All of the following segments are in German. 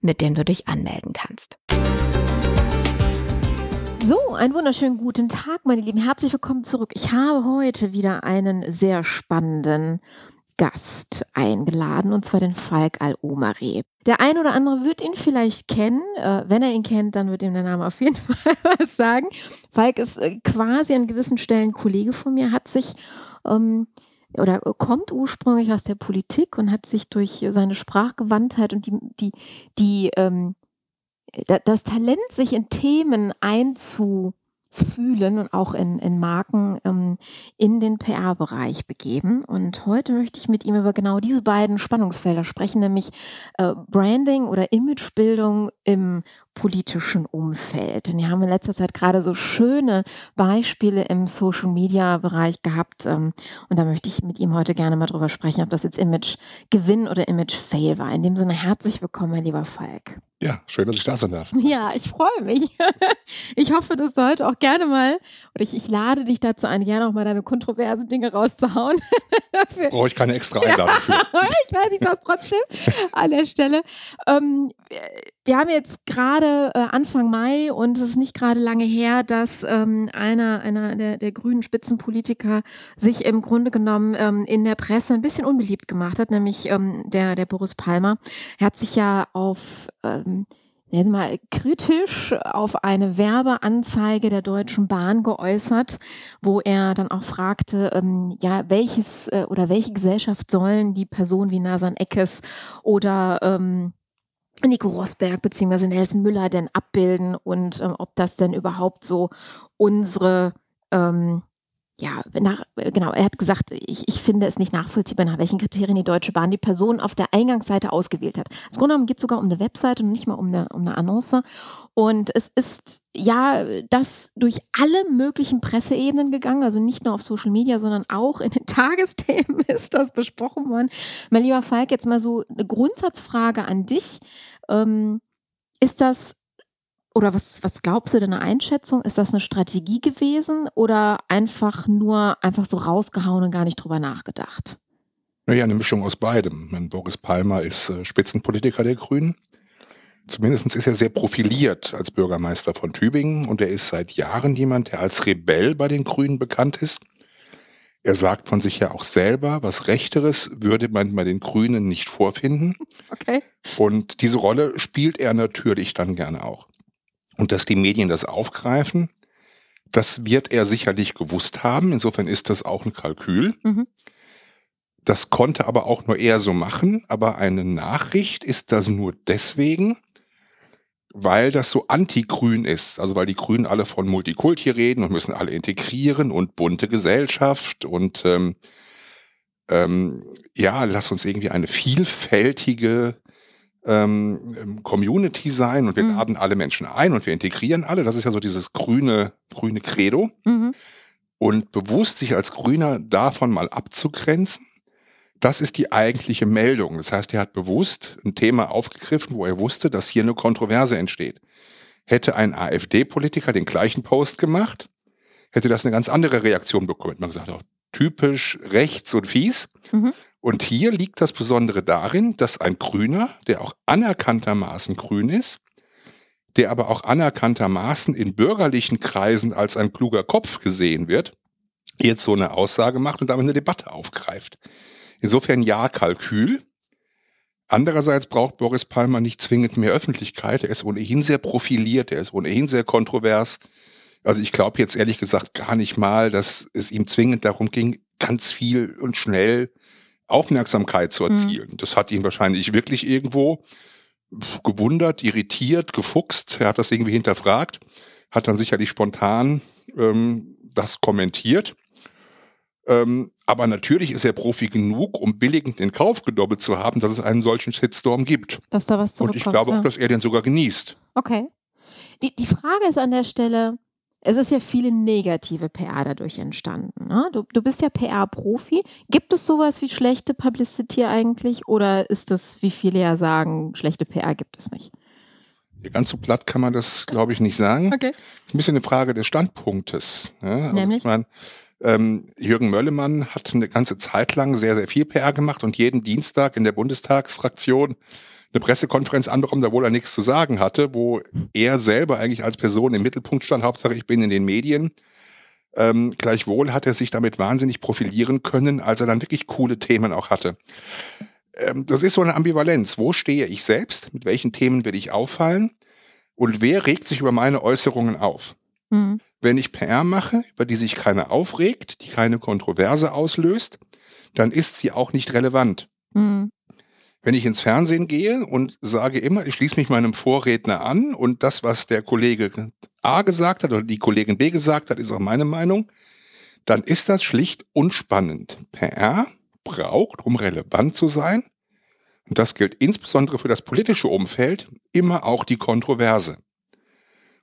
mit dem du dich anmelden kannst. So, einen wunderschönen guten Tag, meine Lieben. Herzlich willkommen zurück. Ich habe heute wieder einen sehr spannenden Gast eingeladen, und zwar den Falk Al-Omari. Der ein oder andere wird ihn vielleicht kennen. Äh, wenn er ihn kennt, dann wird ihm der Name auf jeden Fall was sagen. Falk ist äh, quasi an gewissen Stellen Kollege von mir, hat sich ähm, oder kommt ursprünglich aus der Politik und hat sich durch seine Sprachgewandtheit und die, die, die ähm, das Talent, sich in Themen einzu fühlen und auch in, in Marken ähm, in den PR-Bereich begeben. Und heute möchte ich mit ihm über genau diese beiden Spannungsfelder sprechen, nämlich äh, Branding oder Imagebildung im politischen Umfeld. Denn wir haben in letzter Zeit gerade so schöne Beispiele im Social-Media-Bereich gehabt. Ähm, und da möchte ich mit ihm heute gerne mal drüber sprechen, ob das jetzt Image-Gewinn oder Image-Fail war. In dem Sinne herzlich willkommen, mein lieber Falk. Ja, schön, dass ich da sein darf. Ja, ich freue mich. Ich hoffe, dass du heute auch gerne mal, oder ich, ich lade dich dazu ein, gerne auch mal deine kontroversen Dinge rauszuhauen. Brauche ich keine extra Einladung für. ich weiß, ich das trotzdem an der Stelle. Ähm, wir haben jetzt gerade äh, Anfang Mai und es ist nicht gerade lange her, dass ähm, einer, einer der, der grünen Spitzenpolitiker sich im Grunde genommen ähm, in der Presse ein bisschen unbeliebt gemacht hat, nämlich ähm, der, der Boris Palmer. Er hat sich ja auf ähm, jetzt mal kritisch auf eine Werbeanzeige der Deutschen Bahn geäußert, wo er dann auch fragte, ähm, ja, welches äh, oder welche Gesellschaft sollen die Personen wie Nasan Eckes oder ähm, Nico Rosberg beziehungsweise Nelson Müller denn abbilden und ähm, ob das denn überhaupt so unsere ähm, ja, nach, genau, er hat gesagt, ich, ich finde es nicht nachvollziehbar, nach welchen Kriterien die Deutsche Bahn die Person auf der Eingangsseite ausgewählt hat. Im Grunde genommen geht es sogar um eine Webseite und nicht mal um eine, um eine Annonce. Und es ist ja das durch alle möglichen Presseebenen gegangen, also nicht nur auf Social Media, sondern auch in den Tagesthemen ist das besprochen worden. Mein lieber Falk, jetzt mal so eine Grundsatzfrage an dich. Ähm, ist das oder was, was glaubst du deiner Einschätzung? Ist das eine Strategie gewesen oder einfach nur einfach so rausgehauen und gar nicht drüber nachgedacht? Naja, eine Mischung aus beidem. Boris Palmer ist äh, Spitzenpolitiker der Grünen. Zumindest ist er sehr profiliert als Bürgermeister von Tübingen und er ist seit Jahren jemand, der als Rebell bei den Grünen bekannt ist. Er sagt von sich ja auch selber, was Rechteres würde man bei den Grünen nicht vorfinden. Okay. Und diese Rolle spielt er natürlich dann gerne auch. Und dass die Medien das aufgreifen, das wird er sicherlich gewusst haben. Insofern ist das auch ein Kalkül. Mhm. Das konnte aber auch nur er so machen. Aber eine Nachricht ist das nur deswegen, weil das so anti-grün ist. Also weil die Grünen alle von Multikulti reden und müssen alle integrieren und bunte Gesellschaft und ähm, ähm, ja, lass uns irgendwie eine vielfältige ähm, Community sein und wir Mhm. laden alle Menschen ein und wir integrieren alle. Das ist ja so dieses grüne, grüne Credo. Mhm. Und bewusst sich als Grüner davon mal abzugrenzen, das ist die eigentliche Meldung. Das heißt, er hat bewusst ein Thema aufgegriffen, wo er wusste, dass hier eine Kontroverse entsteht. Hätte ein AfD-Politiker den gleichen Post gemacht, hätte das eine ganz andere Reaktion bekommen. Man gesagt, oh, typisch rechts und fies. Mhm. Und hier liegt das Besondere darin, dass ein Grüner, der auch anerkanntermaßen grün ist, der aber auch anerkanntermaßen in bürgerlichen Kreisen als ein kluger Kopf gesehen wird, jetzt so eine Aussage macht und damit eine Debatte aufgreift. Insofern ja, Kalkül. Andererseits braucht Boris Palmer nicht zwingend mehr Öffentlichkeit. Er ist ohnehin sehr profiliert, er ist ohnehin sehr kontrovers. Also ich glaube jetzt ehrlich gesagt gar nicht mal, dass es ihm zwingend darum ging, ganz viel und schnell Aufmerksamkeit zu erzielen. Das hat ihn wahrscheinlich wirklich irgendwo gewundert, irritiert, gefuchst. Er hat das irgendwie hinterfragt, hat dann sicherlich spontan ähm, das kommentiert. Ähm, aber natürlich ist er Profi genug, um billigend in Kauf gedoppelt zu haben, dass es einen solchen Shitstorm gibt. Dass da was Und zurückkommt. ich glaube ja. auch, dass er den sogar genießt. Okay. Die, die Frage ist an der Stelle, es ist ja viele negative PR dadurch entstanden. Ne? Du, du bist ja PR-Profi. Gibt es sowas wie schlechte Publicity eigentlich oder ist das, wie viele ja sagen, schlechte PR gibt es nicht? Ganz so platt kann man das, glaube ich, nicht sagen. Okay. ist ein bisschen eine Frage des Standpunktes. Ja? Also Nämlich? Ich mein, ähm, Jürgen Möllemann hat eine ganze Zeit lang sehr, sehr viel PR gemacht und jeden Dienstag in der Bundestagsfraktion eine Pressekonferenz anbekommen, da wohl er nichts zu sagen hatte, wo er selber eigentlich als Person im Mittelpunkt stand. Hauptsache, ich bin in den Medien. Ähm, gleichwohl hat er sich damit wahnsinnig profilieren können, als er dann wirklich coole Themen auch hatte. Ähm, das ist so eine Ambivalenz. Wo stehe ich selbst? Mit welchen Themen will ich auffallen? Und wer regt sich über meine Äußerungen auf? Mhm. Wenn ich PR mache, über die sich keiner aufregt, die keine Kontroverse auslöst, dann ist sie auch nicht relevant. Mhm. Wenn ich ins Fernsehen gehe und sage immer, ich schließe mich meinem Vorredner an und das, was der Kollege A gesagt hat oder die Kollegin B gesagt hat, ist auch meine Meinung, dann ist das schlicht unspannend. PR braucht, um relevant zu sein, und das gilt insbesondere für das politische Umfeld, immer auch die Kontroverse.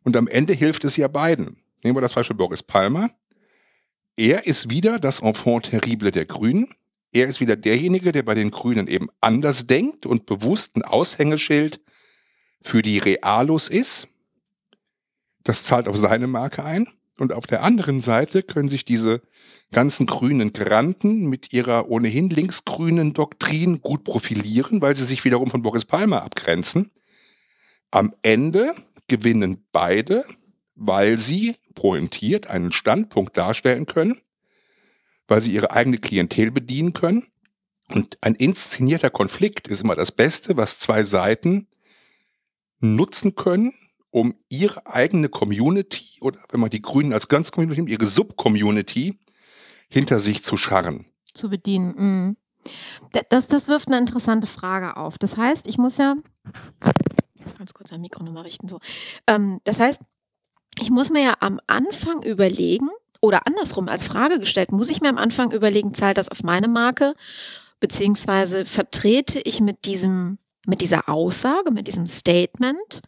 Und am Ende hilft es ja beiden. Nehmen wir das Beispiel Boris Palmer. Er ist wieder das Enfant terrible der Grünen. Er ist wieder derjenige, der bei den Grünen eben anders denkt und bewusst ein Aushängeschild für die Realos ist. Das zahlt auf seine Marke ein. Und auf der anderen Seite können sich diese ganzen grünen Granten mit ihrer ohnehin linksgrünen Doktrin gut profilieren, weil sie sich wiederum von Boris Palmer abgrenzen. Am Ende gewinnen beide, weil sie pointiert einen Standpunkt darstellen können, weil sie ihre eigene Klientel bedienen können. Und ein inszenierter Konflikt ist immer das Beste, was zwei Seiten nutzen können, um ihre eigene Community oder wenn man die Grünen als ganz Community nimmt, ihre Sub-Community hinter sich zu scharren. Zu bedienen. Mhm. Das, das wirft eine interessante Frage auf. Das heißt, ich muss ja ganz kurz ein Mikro nochmal richten. So. Ähm, das heißt, ich muss mir ja am Anfang überlegen, oder andersrum als Frage gestellt, muss ich mir am Anfang überlegen, zahlt das auf meine Marke, beziehungsweise vertrete ich mit diesem, mit dieser Aussage, mit diesem Statement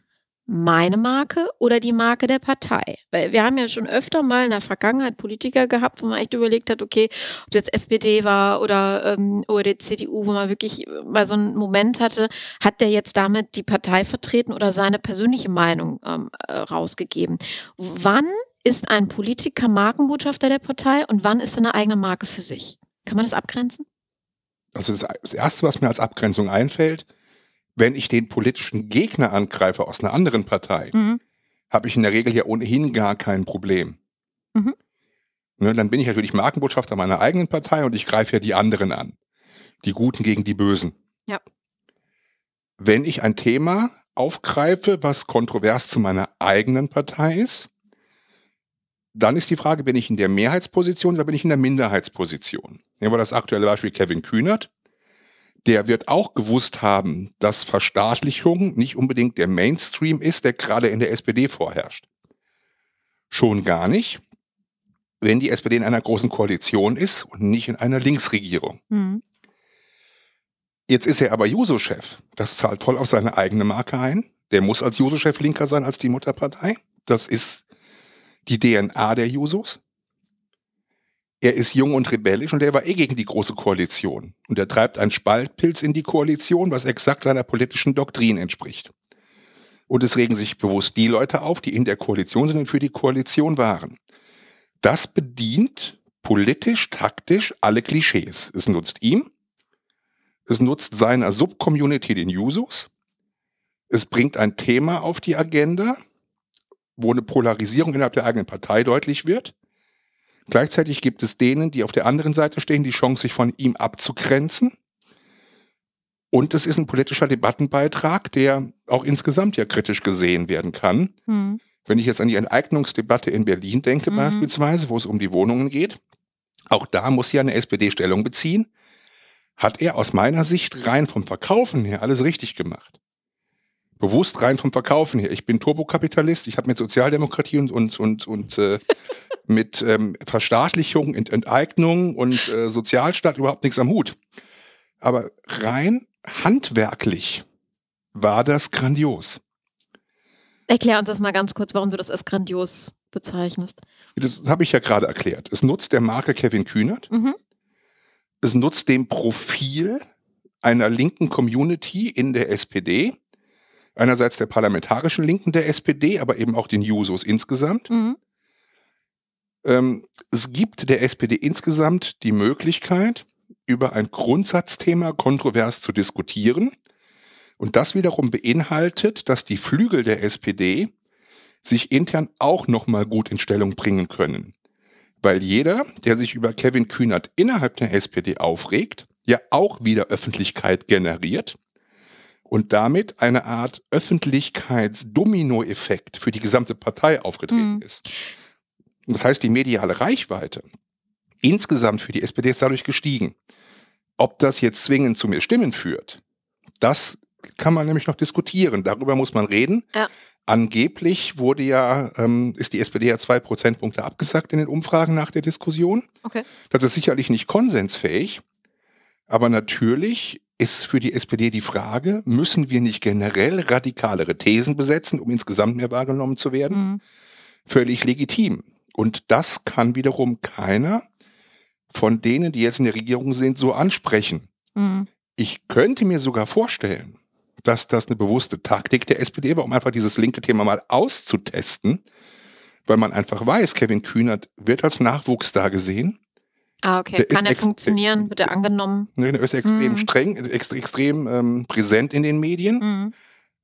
meine Marke oder die Marke der Partei? Weil wir haben ja schon öfter mal in der Vergangenheit Politiker gehabt, wo man echt überlegt hat, okay, ob das jetzt FPD war oder, ähm, oder die CDU, wo man wirklich mal so einen Moment hatte, hat der jetzt damit die Partei vertreten oder seine persönliche Meinung ähm, äh, rausgegeben? Wann ist ein Politiker Markenbotschafter der Partei und wann ist er eine eigene Marke für sich? Kann man das abgrenzen? Also das, Erste, was mir als Abgrenzung einfällt, wenn ich den politischen Gegner angreife aus einer anderen Partei, Mhm. habe ich in der Regel ja ohnehin gar kein Problem. Mhm. Ne, dann bin ich natürlich Markenbotschafter meiner eigenen Partei und ich greife ja die anderen an. Die Guten gegen die Bösen. Ja. Wenn ich ein Thema aufgreife, was kontrovers zu meiner eigenen Partei ist, dann ist die Frage, bin ich in der Mehrheitsposition oder bin ich in der Minderheitsposition? Nehmen wir das aktuelle Beispiel Kevin Kühnert. Der wird auch gewusst haben, dass Verstaatlichung nicht unbedingt der Mainstream ist, der gerade in der SPD vorherrscht. Schon gar nicht, wenn die SPD in einer großen Koalition ist und nicht in einer Linksregierung. Mhm. Jetzt ist er aber Juso-Chef. Das zahlt voll auf seine eigene Marke ein. Der muss als Juso-Chef linker sein als die Mutterpartei. Das ist die DNA der Jusos. Er ist jung und rebellisch und er war eh gegen die große Koalition. Und er treibt einen Spaltpilz in die Koalition, was exakt seiner politischen Doktrin entspricht. Und es regen sich bewusst die Leute auf, die in der Koalition sind und für die Koalition waren. Das bedient politisch, taktisch alle Klischees. Es nutzt ihm, es nutzt seiner Subcommunity, den Jusos, es bringt ein Thema auf die Agenda, wo eine Polarisierung innerhalb der eigenen Partei deutlich wird. Gleichzeitig gibt es denen, die auf der anderen Seite stehen, die Chance, sich von ihm abzugrenzen. Und es ist ein politischer Debattenbeitrag, der auch insgesamt ja kritisch gesehen werden kann. Mhm. Wenn ich jetzt an die Enteignungsdebatte in Berlin denke, Mhm. beispielsweise, wo es um die Wohnungen geht, auch da muss ja eine SPD Stellung beziehen. Hat er aus meiner Sicht rein vom Verkaufen her alles richtig gemacht. Bewusst rein vom Verkaufen her. Ich bin Turbokapitalist, ich habe mit Sozialdemokratie und, und, und, und äh, mit ähm, Verstaatlichung, Ent Enteignung und äh, Sozialstaat überhaupt nichts am Hut. Aber rein handwerklich war das grandios. Erklär uns das mal ganz kurz, warum du das als grandios bezeichnest. Das habe ich ja gerade erklärt. Es nutzt der Marke Kevin Kühnert. Mhm. Es nutzt dem Profil einer linken Community in der SPD. Einerseits der parlamentarischen Linken der SPD, aber eben auch den Jusos insgesamt. Mhm. Ähm, es gibt der SPD insgesamt die Möglichkeit, über ein Grundsatzthema kontrovers zu diskutieren. Und das wiederum beinhaltet, dass die Flügel der SPD sich intern auch nochmal gut in Stellung bringen können. Weil jeder, der sich über Kevin Kühnert innerhalb der SPD aufregt, ja auch wieder Öffentlichkeit generiert und damit eine Art Öffentlichkeitsdominoeffekt für die gesamte Partei aufgetreten Mhm. ist. Das heißt, die mediale Reichweite insgesamt für die SPD ist dadurch gestiegen. Ob das jetzt zwingend zu mehr Stimmen führt, das kann man nämlich noch diskutieren. Darüber muss man reden. Ja. Angeblich wurde ja, ähm, ist die SPD ja zwei Prozentpunkte abgesagt in den Umfragen nach der Diskussion. Okay. Das ist sicherlich nicht konsensfähig, aber natürlich ist für die SPD die Frage, müssen wir nicht generell radikalere Thesen besetzen, um insgesamt mehr wahrgenommen zu werden? Mhm. Völlig legitim. Und das kann wiederum keiner von denen, die jetzt in der Regierung sind, so ansprechen. Mhm. Ich könnte mir sogar vorstellen, dass das eine bewusste Taktik der SPD war, um einfach dieses linke Thema mal auszutesten, weil man einfach weiß, Kevin Kühnert wird als Nachwuchs da gesehen. Ah, okay. Der Kann er funktionieren? Wird er angenommen? Ne, Der ist extrem Mhm. streng, ext extrem ähm, präsent in den Medien. Mhm.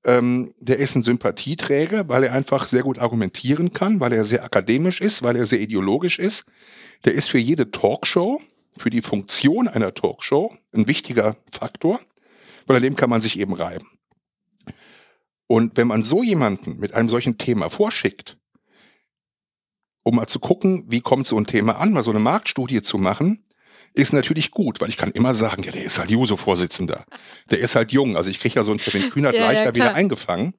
Ähm, der ist ein Sympathieträger, weil er einfach sehr gut argumentieren kann, weil er sehr akademisch ist, weil er sehr ideologisch ist. Der ist für jede Talkshow, für die Funktion einer Talkshow ein wichtiger Faktor, weil an dem kann man sich eben reiben. Und wenn man so jemanden mit einem solchen Thema vorschickt, um mal zu gucken, wie kommt so ein Thema an, mal so eine Marktstudie zu machen, ist natürlich gut, weil ich kann immer sagen, ja, der ist halt Juso-Vorsitzender. Der ist halt jung. Also ich kriege ja so einen Kevin Kühnert Ja, ja, leichter klar. wieder eingefangen.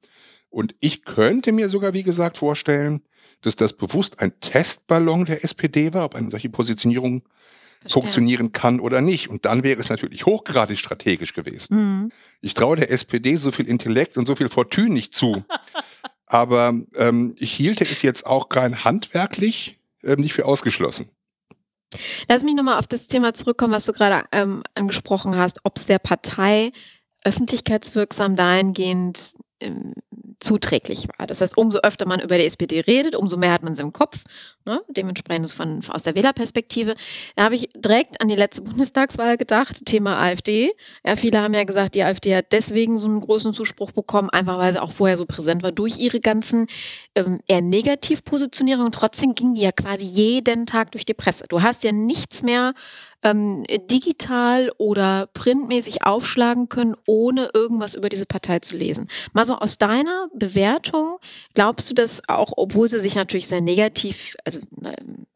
Und ich könnte mir sogar, wie gesagt, vorstellen, dass das bewusst ein Testballon der SPD war, ob eine solche Positionierung Verstehe. funktionieren kann oder nicht. Und dann wäre es natürlich hochgradig strategisch gewesen. Mhm. Ich traue der SPD so viel Intellekt und so viel Fortune nicht zu. Aber ähm, ich hielte es jetzt auch rein handwerklich ähm, nicht für ausgeschlossen. Lass mich nochmal auf das Thema zurückkommen, was du gerade ähm, angesprochen hast, ob es der Partei öffentlichkeitswirksam dahingehend ähm, zuträglich war. Das heißt, umso öfter man über die SPD redet, umso mehr hat man sie im Kopf. Ne? Dementsprechend von, aus der Wählerperspektive. Da habe ich direkt an die letzte Bundestagswahl gedacht, Thema AfD. Ja, viele haben ja gesagt, die AfD hat deswegen so einen großen Zuspruch bekommen, einfach weil sie auch vorher so präsent war durch ihre ganzen ähm, eher Negativpositionierungen. Trotzdem ging die ja quasi jeden Tag durch die Presse. Du hast ja nichts mehr ähm, digital oder printmäßig aufschlagen können, ohne irgendwas über diese Partei zu lesen. Mal so aus deiner Bewertung, glaubst du, dass auch, obwohl sie sich natürlich sehr negativ, also im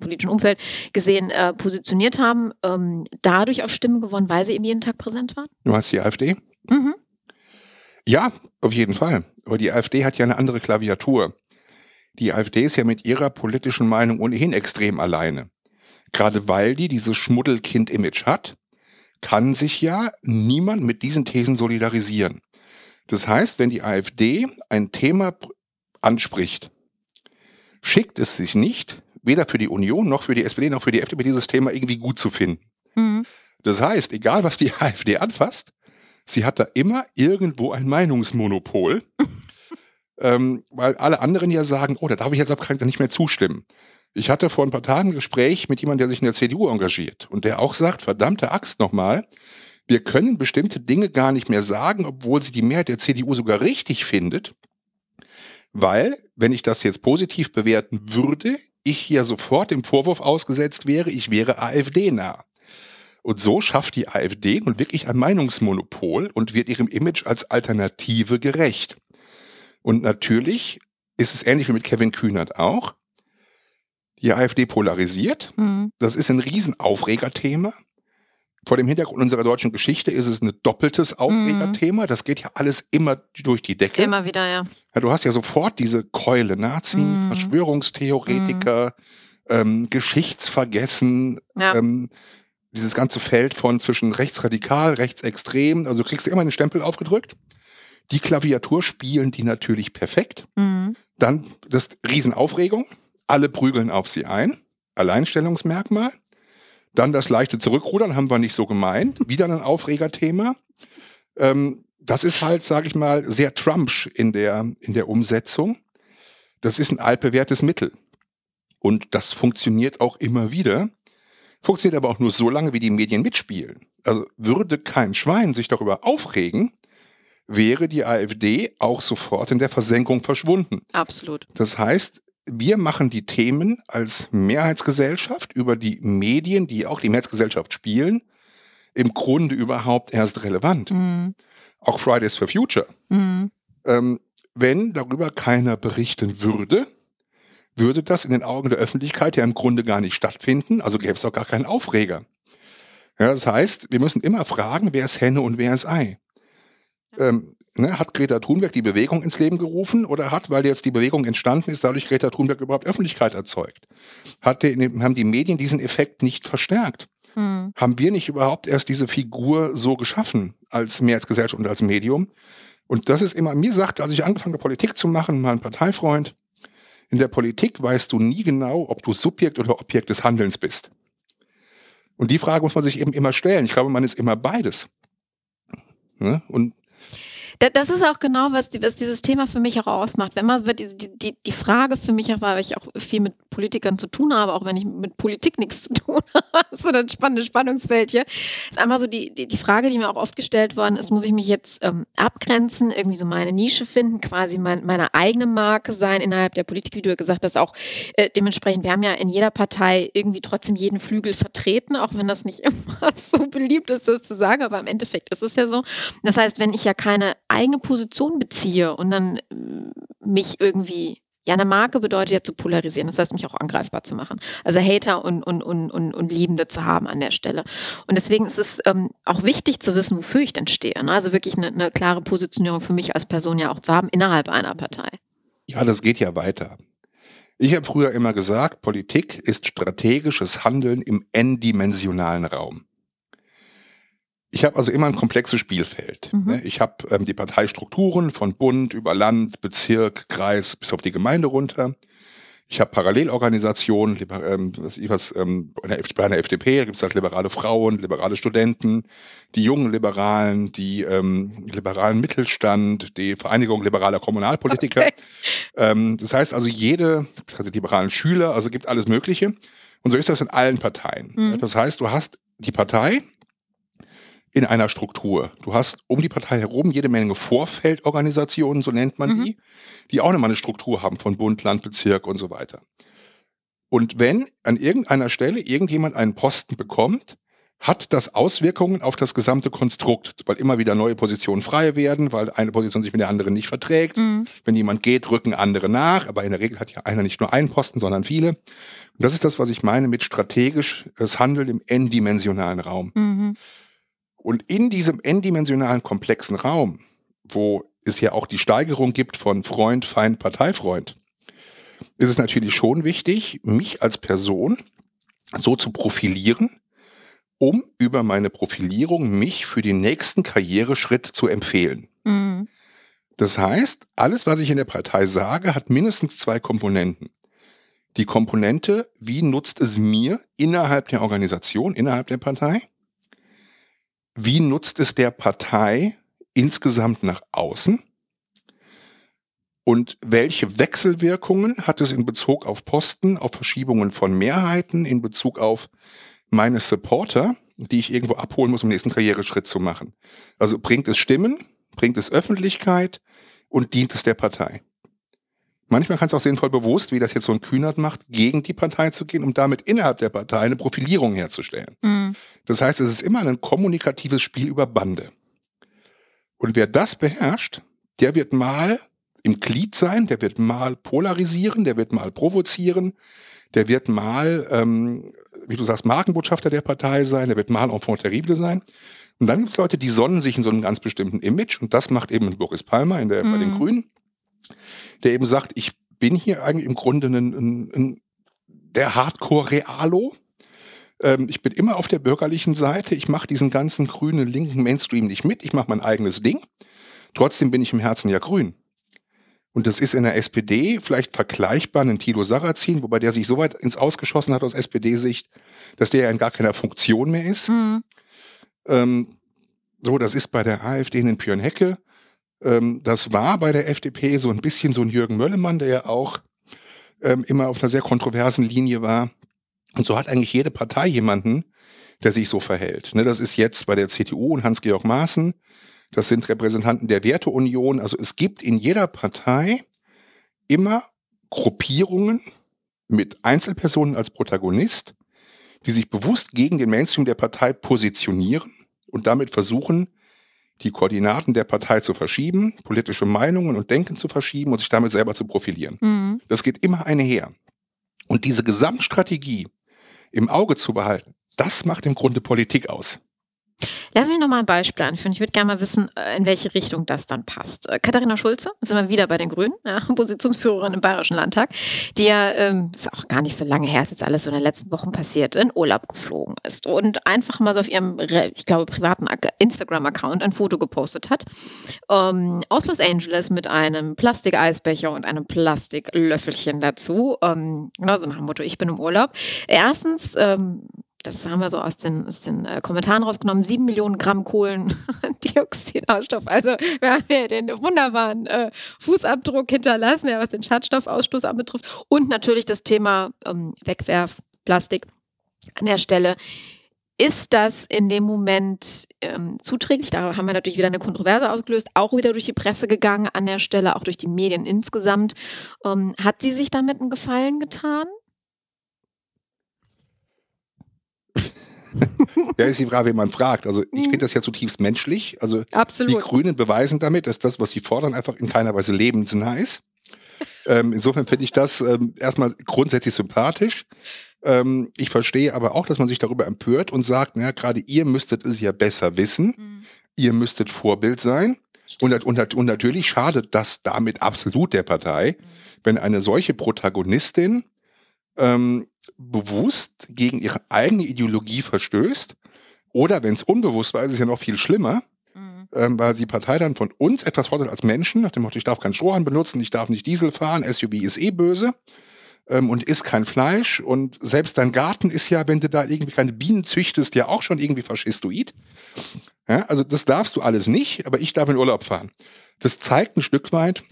politischen Umfeld gesehen, äh, positioniert haben, ähm, dadurch auch Stimmen gewonnen, weil sie eben jeden Tag präsent waren? Du hast die AfD? Mhm. Ja, auf jeden Fall. Aber die AfD hat ja eine andere Klaviatur. Die AfD ist ja mit ihrer politischen Meinung ohnehin extrem alleine. Gerade weil die dieses Schmuddelkind-Image hat, kann sich ja niemand mit diesen Thesen solidarisieren. Das heißt, wenn die AfD ein Thema anspricht, schickt es sich nicht, weder für die Union noch für die SPD noch für die FDP dieses Thema irgendwie gut zu finden. Mhm. Das heißt, egal was die AfD anfasst, sie hat da immer irgendwo ein Meinungsmonopol, ähm, weil alle anderen ja sagen, oh, da darf ich jetzt Fall nicht mehr zustimmen. Ich hatte vor ein paar Tagen ein Gespräch mit jemandem, der sich in der CDU engagiert und der auch sagt, verdammte Axt nochmal, wir können bestimmte Dinge gar nicht mehr sagen, obwohl sie die Mehrheit der CDU sogar richtig findet, weil, wenn ich das jetzt positiv bewerten würde, ich hier sofort dem Vorwurf ausgesetzt wäre, ich wäre AfD-nah. Und so schafft die AfD nun wirklich ein Meinungsmonopol und wird ihrem Image als Alternative gerecht. Und natürlich ist es ähnlich wie mit Kevin Kühnert auch die AfD polarisiert. Mhm. Das ist ein Riesenaufregerthema. Vor dem Hintergrund unserer deutschen Geschichte ist es ein doppeltes Aufregerthema. Mhm. Das geht ja alles immer durch die Decke. Immer wieder, ja. ja du hast ja sofort diese Keule, Nazi, mhm. Verschwörungstheoretiker, mhm. ähm, Geschichtsvergessen, ja. ähm, dieses ganze Feld von zwischen rechtsradikal, rechtsextrem. Also du kriegst immer einen Stempel aufgedrückt. Die Klaviatur spielen die natürlich perfekt. Mhm. Dann das Riesenaufregung. Alle prügeln auf sie ein. Alleinstellungsmerkmal. Dann das leichte Zurückrudern, haben wir nicht so gemeint. Wieder ein Aufregerthema. Ähm, das ist halt, sage ich mal, sehr Trumpsch in der, in der Umsetzung. Das ist ein altbewährtes Mittel. Und das funktioniert auch immer wieder. Funktioniert aber auch nur so lange, wie die Medien mitspielen. Also würde kein Schwein sich darüber aufregen, wäre die AfD auch sofort in der Versenkung verschwunden. Absolut. Das heißt, wir machen die Themen als Mehrheitsgesellschaft über die Medien, die auch die Mehrheitsgesellschaft spielen, im Grunde überhaupt erst relevant. Mhm. Auch Fridays for Future. Mhm. Ähm, wenn darüber keiner berichten würde, würde das in den Augen der Öffentlichkeit ja im Grunde gar nicht stattfinden, also gäbe es auch gar keinen Aufreger. Ja, das heißt, wir müssen immer fragen, wer ist Henne und wer ist Ei. Ähm, ne, hat Greta Thunberg die Bewegung ins Leben gerufen oder hat, weil jetzt die Bewegung entstanden ist, dadurch Greta Thunberg überhaupt Öffentlichkeit erzeugt? Hat die, haben die Medien diesen Effekt nicht verstärkt? Hm. Haben wir nicht überhaupt erst diese Figur so geschaffen als Mehrheitsgesellschaft und als Medium? Und das ist immer, mir sagte, als ich angefangen habe, Politik zu machen, mal ein Parteifreund, in der Politik weißt du nie genau, ob du Subjekt oder Objekt des Handelns bist. Und die Frage muss man sich eben immer stellen. Ich glaube, man ist immer beides. Ne? Und das ist auch genau, was, was dieses Thema für mich auch ausmacht. Wenn man die, die, die Frage für mich auch war, weil ich auch viel mit Politikern zu tun habe, auch wenn ich mit Politik nichts zu tun habe, so ein spannendes Spannungsfeld hier, ist einfach so die, die, die Frage, die mir auch oft gestellt worden ist, muss ich mich jetzt ähm, abgrenzen, irgendwie so meine Nische finden, quasi mein, meine eigene Marke sein innerhalb der Politik, wie du ja gesagt hast, auch äh, dementsprechend, wir haben ja in jeder Partei irgendwie trotzdem jeden Flügel vertreten, auch wenn das nicht immer so beliebt ist, das zu sagen, aber im Endeffekt ist es ja so. Das heißt, wenn ich ja keine eigene Position beziehe und dann äh, mich irgendwie ja, eine Marke bedeutet ja zu polarisieren, das heißt, mich auch angreifbar zu machen. Also Hater und, und, und, und, und Liebende zu haben an der Stelle. Und deswegen ist es ähm, auch wichtig zu wissen, wofür ich denn stehe. Ne? Also wirklich eine, eine klare Positionierung für mich als Person ja auch zu haben innerhalb einer Partei. Ja, das geht ja weiter. Ich habe früher immer gesagt, Politik ist strategisches Handeln im n-dimensionalen Raum. Ich habe also immer ein komplexes Spielfeld. Mhm. Ne? Ich habe ähm, die Parteistrukturen von Bund über Land, Bezirk, Kreis bis auf die Gemeinde runter. Ich habe Parallelorganisationen, ähm, was was, ähm, bei der FDP gibt es halt liberale Frauen, liberale Studenten, die jungen Liberalen, die ähm, liberalen Mittelstand, die Vereinigung liberaler Kommunalpolitiker. Okay. Ähm, das heißt also jede, das heißt die liberalen Schüler, also gibt alles Mögliche. Und so ist das in allen Parteien. Mhm. Das heißt, du hast die Partei, in einer Struktur. Du hast um die Partei herum jede Menge Vorfeldorganisationen, so nennt man mhm. die, die auch nochmal eine Struktur haben von Bund, Land, Bezirk und so weiter. Und wenn an irgendeiner Stelle irgendjemand einen Posten bekommt, hat das Auswirkungen auf das gesamte Konstrukt, weil immer wieder neue Positionen frei werden, weil eine Position sich mit der anderen nicht verträgt. Mhm. Wenn jemand geht, rücken andere nach, aber in der Regel hat ja einer nicht nur einen Posten, sondern viele. Und das ist das, was ich meine mit strategisches Handeln im n-dimensionalen Raum. Mhm. Und in diesem n-dimensionalen komplexen Raum, wo es ja auch die Steigerung gibt von Freund, Feind, Parteifreund, ist es natürlich schon wichtig, mich als Person so zu profilieren, um über meine Profilierung mich für den nächsten Karriereschritt zu empfehlen. Mhm. Das heißt, alles, was ich in der Partei sage, hat mindestens zwei Komponenten. Die Komponente, wie nutzt es mir innerhalb der Organisation, innerhalb der Partei? Wie nutzt es der Partei insgesamt nach außen? Und welche Wechselwirkungen hat es in Bezug auf Posten, auf Verschiebungen von Mehrheiten, in Bezug auf meine Supporter, die ich irgendwo abholen muss, um den nächsten Karriereschritt zu machen? Also bringt es Stimmen, bringt es Öffentlichkeit und dient es der Partei? Manchmal kann es auch sinnvoll bewusst, wie das jetzt so ein Kühnert macht, gegen die Partei zu gehen, um damit innerhalb der Partei eine Profilierung herzustellen. Mhm. Das heißt, es ist immer ein kommunikatives Spiel über Bande. Und wer das beherrscht, der wird mal im Glied sein, der wird mal polarisieren, der wird mal provozieren, der wird mal, ähm, wie du sagst, Markenbotschafter der Partei sein, der wird mal enfant terrible sein. Und dann gibt es Leute, die sonnen sich in so einem ganz bestimmten Image und das macht eben Boris Palmer in der, mhm. bei den mhm. Grünen der eben sagt, ich bin hier eigentlich im Grunde ein, ein, ein der Hardcore-Realo. Ähm, ich bin immer auf der bürgerlichen Seite. Ich mache diesen ganzen grünen, linken Mainstream nicht mit. Ich mache mein eigenes Ding. Trotzdem bin ich im Herzen ja grün. Und das ist in der SPD vielleicht vergleichbar ein Tilo Sarrazin, wobei der sich so weit ins Ausgeschossen hat aus SPD-Sicht, dass der ja in gar keiner Funktion mehr ist. Mhm. Ähm, so, das ist bei der AfD in Björn Hecke. Ähm, das war bei der FDP so ein bisschen so ein Jürgen Möllemann, der ja auch ähm, immer auf einer sehr kontroversen Linie war. Und so hat eigentlich jede Partei jemanden, der sich so verhält. Ne, das ist jetzt bei der CDU und Hans-Georg Maaßen. Das sind Repräsentanten der Werteunion. Also es gibt in jeder Partei immer Gruppierungen mit Einzelpersonen als Protagonist, die sich bewusst gegen den Mainstream der Partei positionieren und damit versuchen, die Koordinaten der Partei zu verschieben, politische Meinungen und Denken zu verschieben und sich damit selber zu profilieren. Mhm. Das geht immer einher. Und diese Gesamtstrategie im Auge zu behalten, das macht im Grunde Politik aus. Lass mich noch mal ein Beispiel anführen. Ich würde gerne mal wissen, äh, in welche Richtung das dann passt. Äh, Katharina Schulze, sind wir wieder bei den Grünen, ja, Oppositionsführerin im Bayerischen Landtag, die ja, ähm, ist auch gar nicht so lange her, ist jetzt alles so in den letzten Wochen passiert, in Urlaub geflogen ist und einfach mal so auf ihrem, ich glaube, privaten Instagram-Account ein Foto gepostet hat ähm, aus Los Angeles mit einem Plastikeisbecher und einem Plastiklöffelchen dazu. Ähm, genau so nach dem Motto, ich bin im Urlaub. Erstens, ähm, das haben wir so aus den, aus den äh, Kommentaren rausgenommen, sieben Millionen Gramm Kohlendioxidausstoff. Also wir haben hier den wunderbaren äh, Fußabdruck hinterlassen, ja, was den Schadstoffausstoß anbetrifft. Und natürlich das Thema ähm, Wegwerfplastik an der Stelle. Ist das in dem Moment ähm, zuträglich? Da haben wir natürlich wieder eine Kontroverse ausgelöst, auch wieder durch die Presse gegangen an der Stelle, auch durch die Medien insgesamt. Ähm, hat sie sich damit einen Gefallen getan? Ja, ist die Frage, wie man fragt. Also ich finde das ja zutiefst menschlich. Also Absolut. die Grünen beweisen damit, dass das, was sie fordern, einfach in keiner Weise lebensnah ist. ähm, insofern finde ich das ähm, erstmal grundsätzlich sympathisch. Ähm, ich verstehe aber auch, dass man sich darüber empört und sagt, naja, gerade ihr müsstet es ja besser wissen. Mhm. Ihr müsstet Vorbild sein. Und, und, und, natürlich schadet das damit absolut der Partei, mhm. wenn eine solche Protagonistin ähm, bewusst gegen ihre eigene Ideologie verstößt. Oder wenn es unbewusst war, ist es ja noch viel schlimmer, mhm. ähm, weil die Partei dann von uns etwas fordert als Menschen, nach dem Motto, ich darf keinen Strohhalm benutzen, ich darf nicht Diesel fahren, SUV ist eh böse. ähm, und isst kein Fleisch und selbst dein Garten ist ja, wenn du da irgendwie keine Bienen züchtest, ja auch schon irgendwie faschistoid. Ja, also das darfst du alles nicht, aber ich darf in Urlaub fahren. Das zeigt ein Stück weit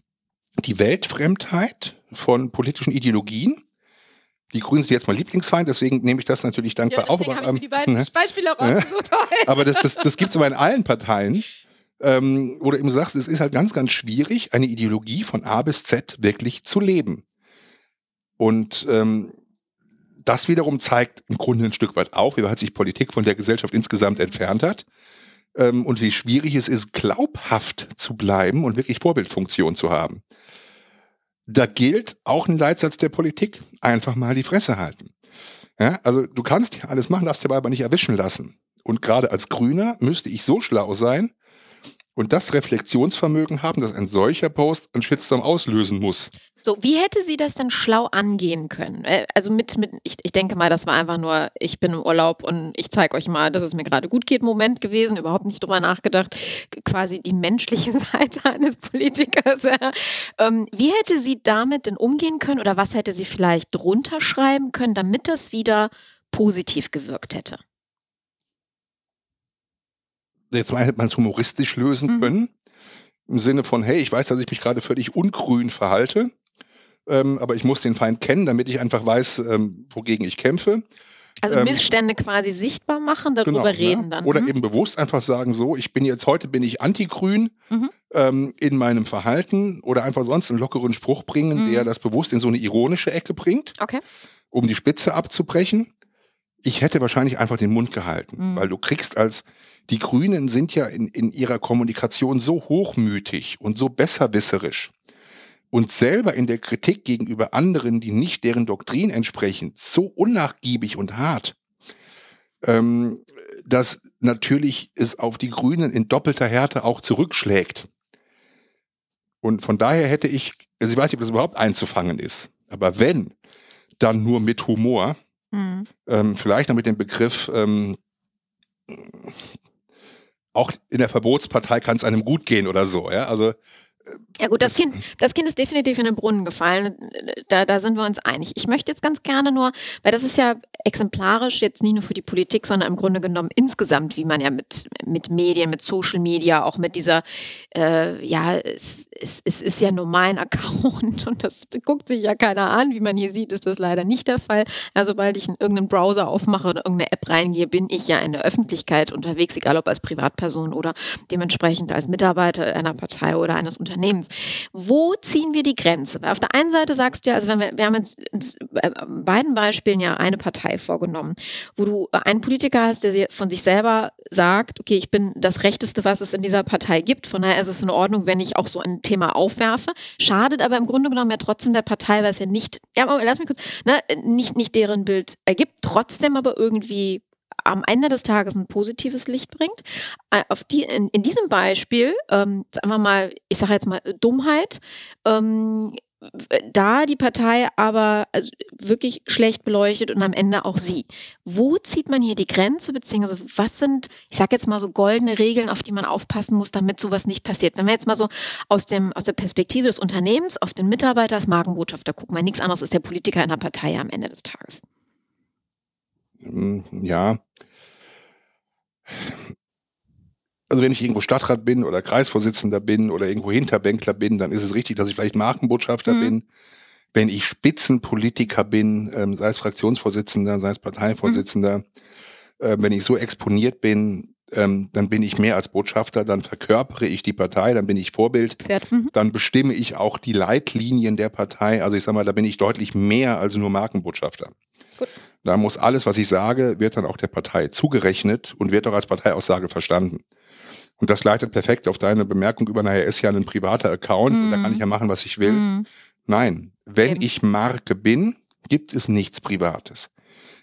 die Weltfremdheit von politischen Ideologien. Die Grünen sind jetzt mein Lieblingsfeind, deswegen nehme ich das natürlich dankbar ja, auf. Aber, ähm, die beiden ne? Beispiele rausgesucht. Ja. aber das, das, das gibt es aber in allen Parteien. Ähm, wo du eben sagst, es ist halt ganz, ganz schwierig, eine Ideologie von A bis Z wirklich zu leben. Und ähm, das wiederum zeigt im Grunde ein Stück weit auf, wie weit sich Politik von der Gesellschaft insgesamt entfernt hat ähm, und wie schwierig es ist, glaubhaft zu bleiben und wirklich Vorbildfunktion zu haben. Da gilt auch ein Leitsatz der Politik, einfach mal die Fresse halten. Ja, also du kannst ja alles machen, darfst dir aber nicht erwischen lassen. Und gerade als Grüner müsste ich so schlau sein und das Reflexionsvermögen haben, dass ein solcher Post einen Shitstorm auslösen muss. So, wie hätte sie das denn schlau angehen können? Äh, also mit, mit ich, ich denke mal, das war einfach nur, ich bin im Urlaub und ich zeige euch mal, dass es mir gerade gut geht, Moment gewesen, überhaupt nicht drüber nachgedacht. Quasi die menschliche Seite eines Politikers. Ja. Ähm, wie hätte sie damit denn umgehen können oder was hätte sie vielleicht drunter schreiben können, damit das wieder positiv gewirkt hätte? Jetzt mal hätte man es humoristisch lösen mhm. können. Im Sinne von, hey, ich weiß, dass ich mich gerade völlig ungrün verhalte ähm, aber ich muss den Feind kennen, damit ich einfach weiß, ähm, wogegen ich kämpfe. Also ähm, Missstände quasi sichtbar machen, darüber genau, reden ne? dann. Oder mhm. eben bewusst einfach sagen, so, ich bin jetzt, heute bin ich antigrün mhm. ähm, in meinem Verhalten oder einfach sonst einen lockeren Spruch bringen, mhm. der das bewusst in so eine ironische Ecke bringt, okay. um die Spitze abzubrechen. Ich hätte wahrscheinlich einfach den Mund gehalten, mhm. weil du kriegst als, die Grünen sind ja in, in ihrer Kommunikation so hochmütig und so besserwisserisch und selber in der Kritik gegenüber anderen, die nicht deren Doktrin entsprechen, so unnachgiebig und hart, ähm, dass natürlich es auf die Grünen in doppelter Härte auch zurückschlägt. Und von daher hätte ich, also ich weiß nicht, ob das überhaupt einzufangen ist, aber wenn, dann nur mit Humor, mhm. ähm, vielleicht noch mit dem Begriff, ähm, auch in der Verbotspartei kann es einem gut gehen oder so, ja, also ja gut, das Kind, das Kind ist definitiv in den Brunnen gefallen. Da, da sind wir uns einig. Ich möchte jetzt ganz gerne nur, weil das ist ja exemplarisch jetzt nicht nur für die Politik, sondern im Grunde genommen insgesamt, wie man ja mit, mit Medien, mit Social Media, auch mit dieser, äh, ja, es, es, es ist ja nur mein Account und das guckt sich ja keiner an. Wie man hier sieht, ist das leider nicht der Fall. Ja, sobald ich in irgendeinen Browser aufmache oder irgendeine App reingehe, bin ich ja in der Öffentlichkeit unterwegs, egal ob als Privatperson oder dementsprechend als Mitarbeiter einer Partei oder eines Unternehmens. Unternehmens. Wo ziehen wir die Grenze? Auf der einen Seite sagst du ja, also wenn wir, wir haben jetzt in äh, beiden Beispielen ja eine Partei vorgenommen, wo du einen Politiker hast, der von sich selber sagt, okay, ich bin das Rechteste, was es in dieser Partei gibt. Von daher ist es in Ordnung, wenn ich auch so ein Thema aufwerfe. Schadet aber im Grunde genommen ja trotzdem der Partei, weil es ja nicht, ja, lass mich kurz, ne, nicht, nicht deren Bild ergibt, trotzdem aber irgendwie am Ende des Tages ein positives Licht bringt. Äh, auf die, in, in diesem Beispiel, ähm, sagen wir mal, ich sage jetzt mal Dummheit, ähm, da die Partei aber also wirklich schlecht beleuchtet und am Ende auch sie. Wo zieht man hier die Grenze, beziehungsweise was sind, ich sage jetzt mal so goldene Regeln, auf die man aufpassen muss, damit sowas nicht passiert? Wenn wir jetzt mal so aus, dem, aus der Perspektive des Unternehmens auf den Mitarbeiter als Markenbotschafter gucken, weil nichts anderes ist der Politiker in der Partei am Ende des Tages. Hm, ja. Also wenn ich irgendwo Stadtrat bin oder Kreisvorsitzender bin oder irgendwo Hinterbänkler bin, dann ist es richtig, dass ich vielleicht Markenbotschafter mhm. bin. Wenn ich Spitzenpolitiker bin, ähm, sei es Fraktionsvorsitzender, sei es Parteivorsitzender, mhm. äh, wenn ich so exponiert bin, ähm, dann bin ich mehr als Botschafter, dann verkörpere ich die Partei, dann bin ich Vorbild, mhm. dann bestimme ich auch die Leitlinien der Partei. Also ich sag mal, da bin ich deutlich mehr als nur Markenbotschafter. Gut. Da muss alles, was ich sage, wird dann auch der Partei zugerechnet und wird auch als Parteiaussage verstanden. Und das leitet perfekt auf deine Bemerkung über, naja, ist ja ein privater Account mm. und da kann ich ja machen, was ich will. Mm. Nein, wenn Eben. ich Marke bin, gibt es nichts Privates.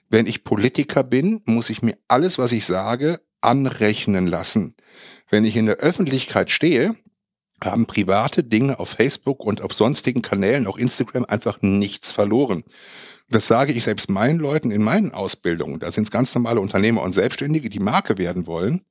Wenn ich Politiker bin, muss ich mir alles, was ich sage, anrechnen lassen. Wenn ich in der Öffentlichkeit stehe, haben private Dinge auf Facebook und auf sonstigen Kanälen, auch Instagram, einfach nichts verloren. Das sage ich selbst meinen Leuten in meinen Ausbildungen. Da sind es ganz normale Unternehmer und Selbstständige, die Marke werden wollen.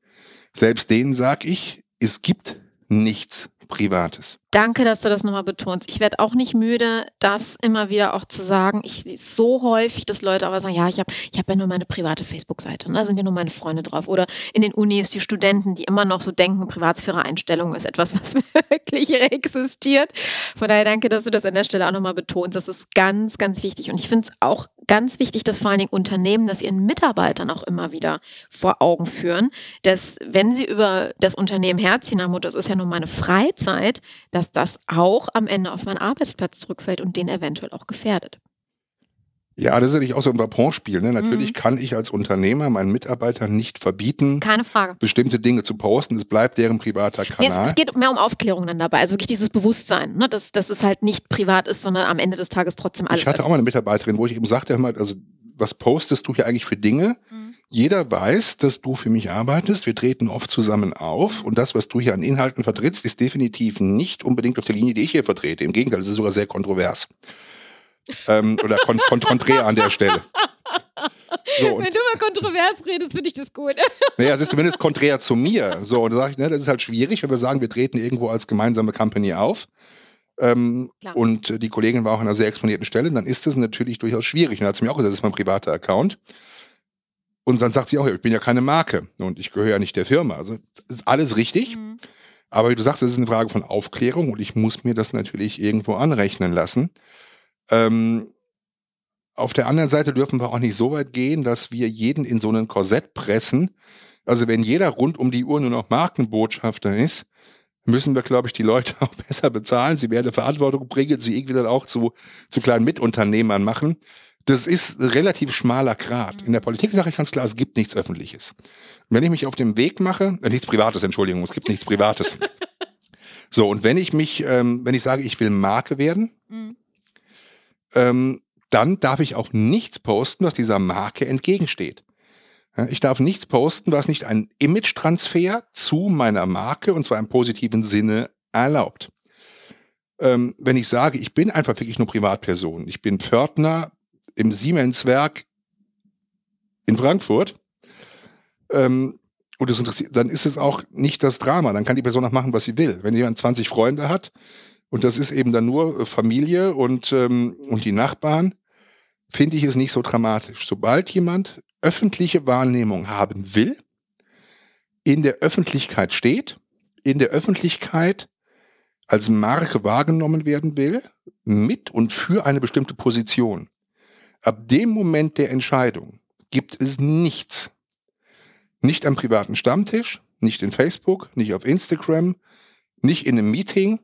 Selbst denen sage ich, es gibt nichts Privates. Danke, dass du das nochmal betonst. Ich werde auch nicht müde, das immer wieder auch zu sagen. Ich sehe so häufig, dass Leute aber sagen, ja, ich habe ich hab ja nur meine private Facebook-Seite und da sind ja nur meine Freunde drauf. Oder in den Unis die Studenten, die immer noch so denken, Privatsphäre-Einstellung ist etwas, was wirklich existiert. Von daher danke, dass du das an der Stelle auch nochmal betonst. Das ist ganz, ganz wichtig. Und ich finde es auch ganz wichtig, dass vor allen Dingen Unternehmen das ihren Mitarbeitern auch immer wieder vor Augen führen, dass wenn sie über das Unternehmen herziehen, haben, das ist ja nur meine Freizeit, dass das auch am Ende auf meinen Arbeitsplatz zurückfällt und den eventuell auch gefährdet. Ja, das ist natürlich auch so ein Vapon-Spiel. Ne? Natürlich mhm. kann ich als Unternehmer meinen Mitarbeitern nicht verbieten, Keine Frage. bestimmte Dinge zu posten. Es bleibt deren privater Kanal. Nee, es, es, geht mehr um Aufklärung dann dabei. Also wirklich dieses Bewusstsein, ne? dass, dass es halt nicht privat ist, sondern am Ende des Tages trotzdem alles. Ich hatte öffnet. auch mal eine Mitarbeiterin, wo ich eben sagte, also was postest du hier eigentlich für Dinge? Mhm. Jeder weiß, dass du für mich arbeitest. Wir treten oft zusammen auf. Und das, was du hier an Inhalten vertrittst, ist definitiv nicht unbedingt auf der Linie, die ich hier vertrete. Im Gegenteil, es ist sogar sehr kontrovers ähm, oder kon kon konträr an der Stelle. So, Wenn du mal kontrovers redest, finde ich das gut. Naja, es ist zumindest konträr zu mir. So, und da sage ich, ne, das ist halt schwierig, wenn wir sagen, wir treten irgendwo als gemeinsame Company auf. Ähm, und die Kollegin war auch an einer sehr exponierten Stelle, dann ist das natürlich durchaus schwierig. Und dann hat sie mir auch gesagt, das ist mein privater Account. Und dann sagt sie auch, ich bin ja keine Marke und ich gehöre ja nicht der Firma. Also ist alles richtig. Mhm. Aber wie du sagst, es ist eine Frage von Aufklärung und ich muss mir das natürlich irgendwo anrechnen lassen. Ähm, auf der anderen Seite dürfen wir auch nicht so weit gehen, dass wir jeden in so einen Korsett pressen. Also wenn jeder rund um die Uhr nur noch Markenbotschafter ist, müssen wir, glaube ich, die Leute auch besser bezahlen. Sie werden Verantwortung bringen, sie irgendwie dann auch zu, zu kleinen Mitunternehmern machen. Das ist ein relativ schmaler Grad. In der Politik sage ich ganz klar, es gibt nichts Öffentliches. wenn ich mich auf dem Weg mache, äh, nichts Privates, Entschuldigung, es gibt nichts Privates. so, und wenn ich mich, ähm, wenn ich sage, ich will Marke werden, mhm ähm, dann darf ich auch nichts posten, was dieser Marke entgegensteht. Ich darf nichts posten, was nicht einen Image-Transfer zu meiner Marke und zwar im positiven Sinne erlaubt. Ähm, wenn ich sage, ich bin einfach wirklich nur Privatperson, ich bin Pförtner im Siemenswerk in Frankfurt, ähm, und das interessiert, dann ist es auch nicht das Drama. Dann kann die Person auch machen, was sie will. Wenn jemand 20 Freunde hat, und das ist eben dann nur äh, Familie und, ähm, und die Nachbarn, finde ich es nicht so dramatisch. Sobald jemand öffentliche Wahrnehmung haben will, in der Öffentlichkeit steht, in der Öffentlichkeit als Marke wahrgenommen werden will, mit und für eine bestimmte Position. Ab dem Moment der Entscheidung gibt es nichts. Nicht am privaten Stammtisch, nicht in Facebook, nicht auf Instagram, nicht in einem Meeting,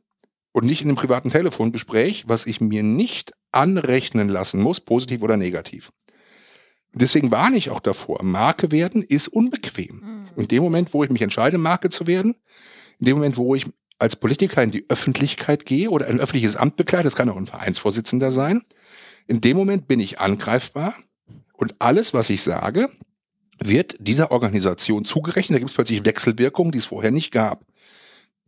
und nicht in einem privaten Telefongespräch, was ich mir nicht anrechnen lassen muss, positiv oder negativ. Deswegen warne ich auch davor, Marke werden ist unbequem. Mhm. Und dem Moment, wo ich mich entscheide, Marke zu werden, in dem Moment, wo ich als Politiker in die Öffentlichkeit gehe oder ein öffentliches Amt bekleide, das kann auch ein Vereinsvorsitzender sein, in dem Moment bin ich angreifbar und alles, was ich sage, wird dieser Organisation zugerechnet. Da gibt es plötzlich Wechselwirkungen, die es vorher nicht gab.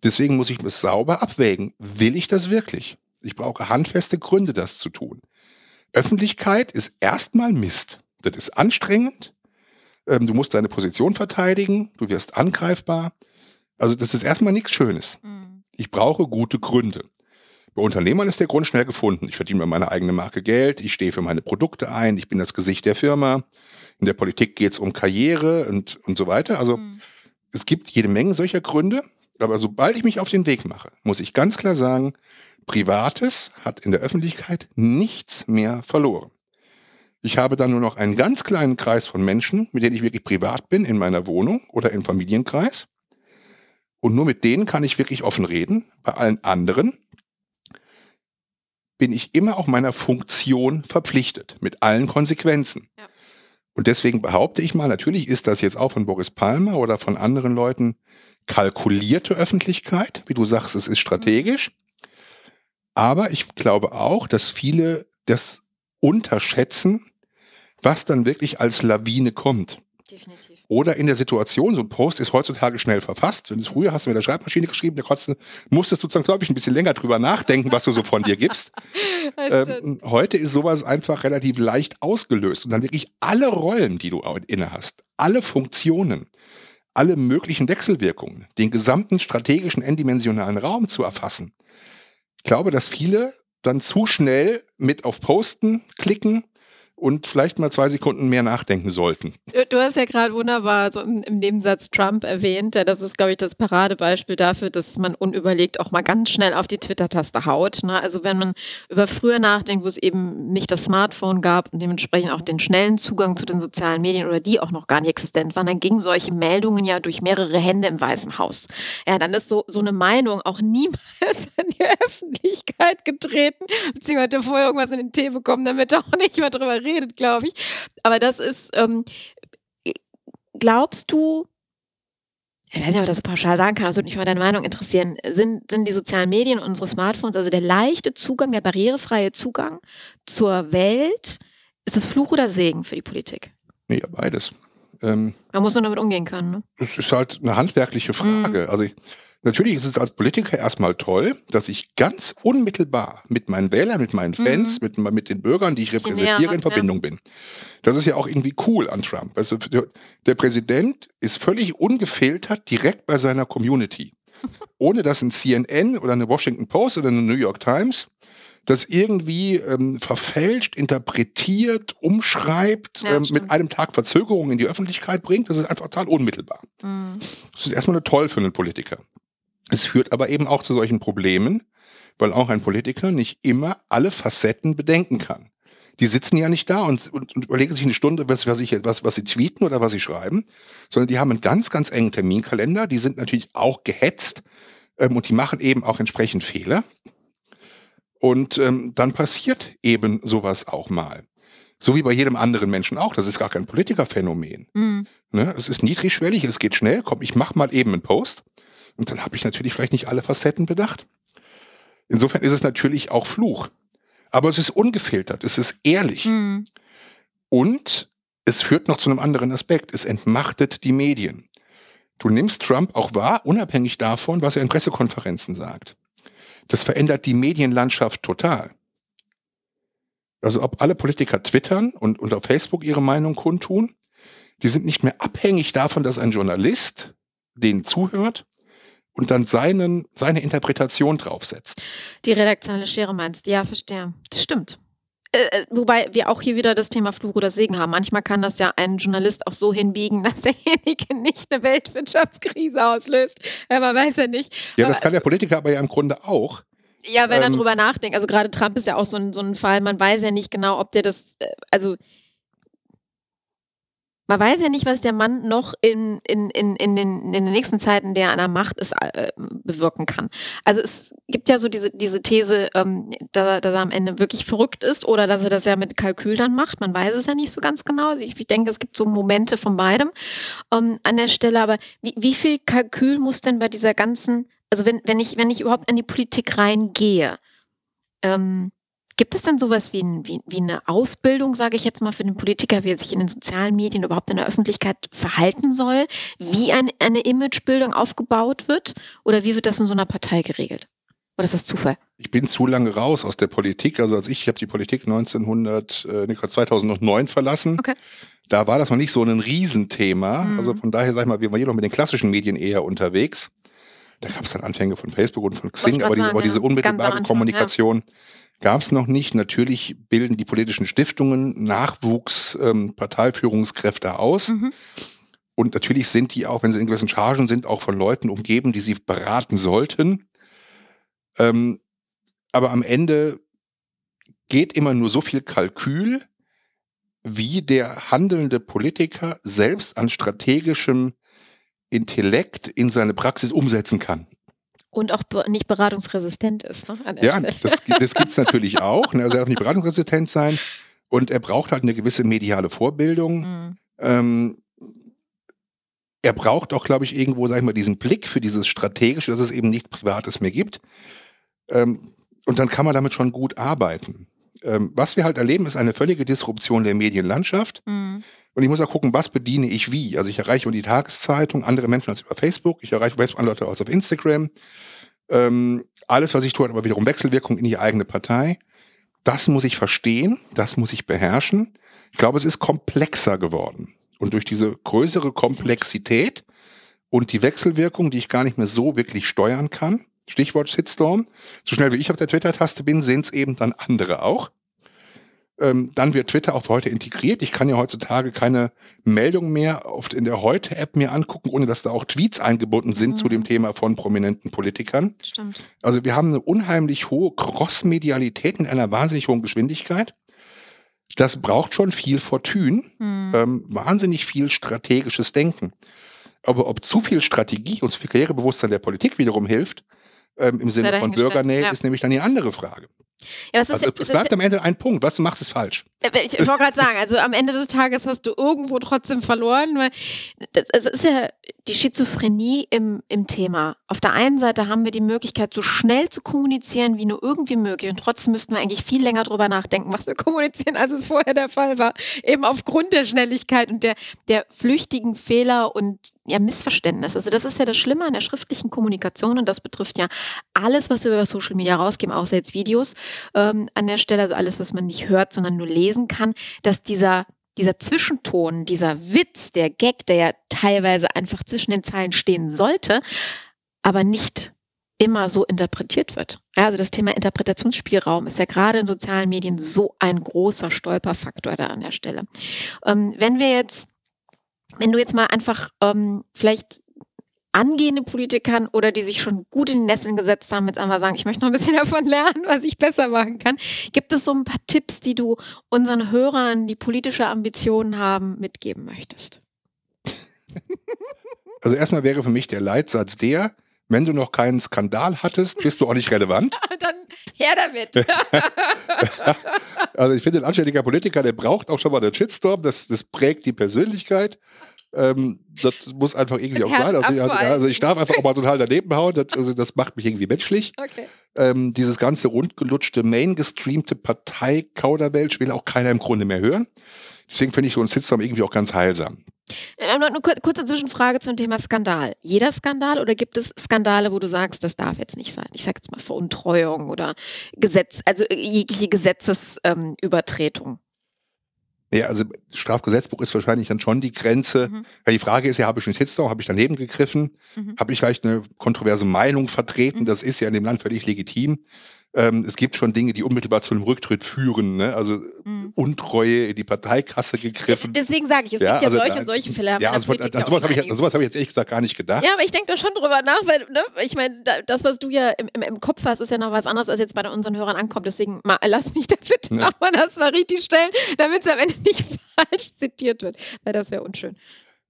Deswegen muss ich das sauber abwägen. Will ich das wirklich? Ich brauche handfeste Gründe, das zu tun. Öffentlichkeit ist erstmal Mist. Das ist anstrengend. Ähm, du musst deine Position verteidigen. Du wirst angreifbar. Also das ist erstmal nichts Schönes. Mhm. Ich brauche gute Gründe. Bei Unternehmern ist der Grund schnell gefunden. Ich verdiene mir meine eigene Marke Geld, ich stehe für meine Produkte ein, ich bin das Gesicht der Firma. In der Politik geht es um Karriere und, und so weiter. Also mhm. es gibt jede Menge solcher Gründe. Aber sobald ich mich auf den Weg mache, muss ich ganz klar sagen, Privates hat in der Öffentlichkeit nichts mehr verloren. Ich habe dann nur noch einen ganz kleinen Kreis von Menschen, mit denen ich wirklich privat bin, in meiner Wohnung oder im Familienkreis. Und nur mit denen kann ich wirklich offen reden. Bei allen anderen bin ich immer auch meiner Funktion verpflichtet, mit allen Konsequenzen. Ja. Und deswegen behaupte ich mal, natürlich ist das jetzt auch von Boris Palmer oder von anderen Leuten kalkulierte Öffentlichkeit. Wie du sagst, es ist strategisch. Aber ich glaube auch, dass viele das unterschätzen, was dann wirklich als Lawine kommt. Definitiv. Oder in der Situation, so ein Post ist heutzutage schnell verfasst. Wenn es früher hast du mit der Schreibmaschine geschrieben, da konntest, musstest du glaube ich, ein bisschen länger drüber nachdenken, was du so von dir gibst. ähm, heute ist sowas einfach relativ leicht ausgelöst und dann wirklich alle Rollen, die du inne hast, alle Funktionen, alle möglichen Wechselwirkungen, den gesamten strategischen n-dimensionalen Raum zu erfassen. glaube, dass viele dann zu schnell mit auf Posten klicken und vielleicht mal zwei Sekunden mehr nachdenken sollten. Du hast ja gerade wunderbar so im, Nebensatz Trump erwähnt. Das ist, glaube ich, das Paradebeispiel dafür, dass man unüberlegt auch mal ganz schnell auf die Twitter-Taste haut. Ne? Also wenn man über früher nachdenkt, wo es eben nicht das Smartphone gab und dementsprechend auch den schnellen Zugang zu den sozialen Medien oder die auch noch gar nicht existent waren, dann gingen solche Meldungen ja durch mehrere Hände im Weißen Haus. Ja, dann ist so, so eine Meinung auch niemals in die Öffentlichkeit getreten, beziehungsweise vorher irgendwas in den Tee bekommen, damit er auch nicht mehr drüber redet geredet, glaube ich. Aber das ist, ähm, glaubst du, ich weiß nicht, ob ich das so pauschal sagen kann, das würde mich mal deine Meinung interessieren. Sind, sind die sozialen Medien, unsere Smartphones, also der leichte Zugang, der barrierefreie Zugang zur Welt, ist das Fluch oder Segen für die Politik? Nee, beides. Ähm, Man muss nur damit umgehen können. Ne? Das ist halt eine handwerkliche Frage. Mhm. Also ich, Natürlich ist es als Politiker erstmal toll, dass ich ganz unmittelbar mit meinen Wählern, mit meinen Fans, mhm. mit, mit den Bürgern, die ich repräsentiere, in Verbindung ja. bin. Das ist ja auch irgendwie cool an Trump. Also der Präsident ist völlig ungefiltert direkt bei seiner Community. Ohne dass ein CNN oder eine Washington Post oder eine New York Times das irgendwie ähm, verfälscht, interpretiert, umschreibt, ja, ähm, mit einem Tag Verzögerung in die Öffentlichkeit bringt. Das ist einfach total unmittelbar. Mhm. Das ist erstmal toll für einen Politiker. Es führt aber eben auch zu solchen Problemen, weil auch ein Politiker nicht immer alle Facetten bedenken kann. Die sitzen ja nicht da und, und, und überlegen sich eine Stunde, was, was, ich, was, was sie tweeten oder was sie schreiben, sondern die haben einen ganz, ganz engen Terminkalender. Die sind natürlich auch gehetzt ähm, und die machen eben auch entsprechend Fehler. Und ähm, dann passiert eben sowas auch mal. So wie bei jedem anderen Menschen auch. Das ist gar kein Politikerphänomen. Mhm. Ne? Es ist niedrigschwellig, es geht schnell. Komm, ich mach mal eben einen Post. Und dann habe ich natürlich vielleicht nicht alle Facetten bedacht. Insofern ist es natürlich auch Fluch. Aber es ist ungefiltert, es ist ehrlich. Mhm. Und es führt noch zu einem anderen Aspekt. Es entmachtet die Medien. Du nimmst Trump auch wahr, unabhängig davon, was er in Pressekonferenzen sagt. Das verändert die Medienlandschaft total. Also ob alle Politiker twittern und, und auf Facebook ihre Meinung kundtun, die sind nicht mehr abhängig davon, dass ein Journalist denen zuhört, und dann seinen, seine Interpretation draufsetzt. Die redaktionelle Schere meinst du? Ja, verstehe. Das stimmt. Äh, äh, wobei wir auch hier wieder das Thema Fluch oder Segen haben. Manchmal kann das ja ein Journalist auch so hinbiegen, dass derjenige nicht eine Weltwirtschaftskrise auslöst. Ja, man weiß ja nicht. Ja, das kann der Politiker aber ja im Grunde auch. Ja, wenn er ähm, drüber nachdenkt. Also gerade Trump ist ja auch so ein, so ein Fall. Man weiß ja nicht genau, ob der das, äh, also man weiß ja nicht, was der Mann noch in, in, in, in, den, in den nächsten Zeiten, der an der Macht ist, äh, bewirken kann. Also es gibt ja so diese, diese These, ähm, dass, dass er am Ende wirklich verrückt ist oder dass er das ja mit Kalkül dann macht. Man weiß es ja nicht so ganz genau. Also ich, ich denke, es gibt so Momente von beidem ähm, an der Stelle. Aber wie, wie viel Kalkül muss denn bei dieser ganzen, also wenn, wenn ich, wenn ich überhaupt an die Politik reingehe, ähm, Gibt es denn sowas wie, ein, wie, wie eine Ausbildung, sage ich jetzt mal, für den Politiker, wie er sich in den sozialen Medien überhaupt in der Öffentlichkeit verhalten soll? Wie ein, eine Imagebildung aufgebaut wird? Oder wie wird das in so einer Partei geregelt? Oder ist das Zufall? Ich bin zu lange raus aus der Politik. Also als ich, ich habe die Politik 1900, äh, 2009 verlassen. Okay. Da war das noch nicht so ein Riesenthema. Mhm. Also von daher, sag ich mal, wir waren hier noch mit den klassischen Medien eher unterwegs. Da gab es dann Anfänge von Facebook und von Xing, aber, diese, aber diese unmittelbare Anfang, Kommunikation. Ja gab es noch nicht. Natürlich bilden die politischen Stiftungen Nachwuchs ähm, Parteiführungskräfte aus. Mhm. Und natürlich sind die auch, wenn sie in gewissen Chargen sind, auch von Leuten umgeben, die sie beraten sollten. Ähm, aber am Ende geht immer nur so viel Kalkül, wie der handelnde Politiker selbst an strategischem Intellekt in seine Praxis umsetzen kann. Und auch nicht beratungsresistent ist. Ne, ja, Stelle. das, das gibt es natürlich auch. Ne? Also er darf nicht beratungsresistent sein und er braucht halt eine gewisse mediale Vorbildung. Mhm. Ähm, er braucht auch, glaube ich, irgendwo, sag ich mal, diesen Blick für dieses Strategische, dass es eben nichts Privates mehr gibt. Ähm, und dann kann man damit schon gut arbeiten. Ähm, was wir halt erleben, ist eine völlige Disruption der Medienlandschaft. Mhm. Und ich muss auch gucken, was bediene ich wie. Also ich erreiche über die Tageszeitung andere Menschen als über Facebook. Ich erreiche andere Leute aus auf Instagram. Ähm, alles, was ich tue, hat aber wiederum Wechselwirkung in die eigene Partei. Das muss ich verstehen, das muss ich beherrschen. Ich glaube, es ist komplexer geworden. Und durch diese größere Komplexität und die Wechselwirkung, die ich gar nicht mehr so wirklich steuern kann, Stichwort Shitstorm. So schnell wie ich auf der Twitter-Taste bin, sehen es eben dann andere auch. Ähm, dann wird Twitter auch heute integriert. Ich kann ja heutzutage keine Meldung mehr oft in der Heute-App mir angucken, ohne dass da auch Tweets eingebunden sind mhm. zu dem Thema von prominenten Politikern. Stimmt. Also wir haben eine unheimlich hohe Cross-Medialität in einer wahnsinnig hohen Geschwindigkeit. Das braucht schon viel Fortune, mhm. ähm, wahnsinnig viel strategisches Denken. Aber ob zu viel Strategie und zu viel Karrierebewusstsein der Politik wiederum hilft, ähm, im Sinne von Bürgernähe, ja. ist nämlich dann die andere Frage. Ja, also, es bleibt am Ende ein Punkt, was du machst, ist falsch. Ich, wollte gerade sagen, also am Ende des Tages hast du irgendwo trotzdem verloren, weil es ist ja die Schizophrenie im, im Thema. Auf der einen Seite haben wir die Möglichkeit, so schnell zu kommunizieren, wie nur irgendwie möglich. Und trotzdem müssten wir eigentlich viel länger drüber nachdenken, was wir kommunizieren, als es vorher der Fall war. Eben aufgrund der Schnelligkeit und der, der flüchtigen Fehler und ja, Missverständnis. Also das ist ja das Schlimme an der schriftlichen Kommunikation und das betrifft ja alles, was wir über Social Media rausgeben, außer jetzt Videos ähm, an der Stelle, also alles, was man nicht hört, sondern nur lesen kann, dass dieser dieser Zwischenton, dieser Witz, der Gag, der ja teilweise einfach zwischen den Zeilen stehen sollte, aber nicht immer so interpretiert wird. Ja, also das Thema Interpretationsspielraum ist ja gerade in sozialen Medien so ein großer Stolperfaktor da an der Stelle. Ähm, wenn wir jetzt wenn du jetzt mal einfach ähm, vielleicht angehende Politikern oder die sich schon gut in die Nesseln gesetzt haben, jetzt einfach sagen, ich möchte noch ein bisschen davon lernen, was ich besser machen kann. Gibt es so ein paar Tipps, die du unseren Hörern, die politische Ambitionen haben, mitgeben möchtest? Also erstmal wäre für mich der Leitsatz der, wenn du noch keinen Skandal hattest, bist du auch nicht relevant. Dann her damit. Also ich finde, ein anständiger Politiker, der braucht auch schon mal den Shitstorm, das, das prägt die Persönlichkeit. Ähm, das muss einfach irgendwie auch sein. Also, also, ich darf einfach auch mal total daneben hauen. Das, also das macht mich irgendwie menschlich. Okay. Ähm, dieses ganze rundgelutschte, main-gestreamte Partei-Kauderwelsch will auch keiner im Grunde mehr hören. Deswegen finde ich so einen Shitstorm irgendwie auch ganz heilsam. Äh, eine kurze Zwischenfrage zum Thema Skandal. Jeder Skandal oder gibt es Skandale, wo du sagst, das darf jetzt nicht sein? Ich sage jetzt mal Veruntreuung oder Gesetz, also jegliche Gesetzesübertretung. Ähm, ja, also Strafgesetzbuch ist wahrscheinlich dann schon die Grenze. Mhm. Weil die Frage ist ja, habe ich einen Shitstorm, habe ich daneben gegriffen, mhm. habe ich vielleicht eine kontroverse Meinung vertreten, mhm. das ist ja in dem Land völlig legitim ähm, es gibt schon Dinge, die unmittelbar zu einem Rücktritt führen. Ne? Also mhm. Untreue in die Parteikasse gegriffen. Deswegen sage ich, es ja, gibt ja also, solche und solche Fälle. Ja, also, an sowas habe ich, an sowas hab ich jetzt ehrlich gesagt gar nicht gedacht. Ja, aber ich denke da schon drüber nach, weil ne, ich meine, das, was du ja im, im, im, Kopf hast, ist ja noch was anderes, als jetzt bei unseren Hörern ankommt. Deswegen mal, lass mich da bitte ja. nochmal das mal richtig stellen, damit es am Ende nicht falsch zitiert wird, weil das wäre unschön.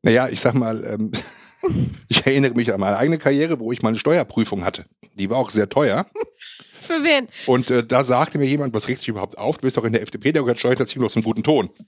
Naja, ich sag mal, ähm, ich erinnere mich an meine eigene Karriere, wo ich mal eine Steuerprüfung hatte. Die war auch sehr teuer. Für wen? Und äh, da sagte mir jemand, was regst du dich überhaupt auf? Du bist doch in der FDP, der gehört Steuererziehung noch zum guten Ton.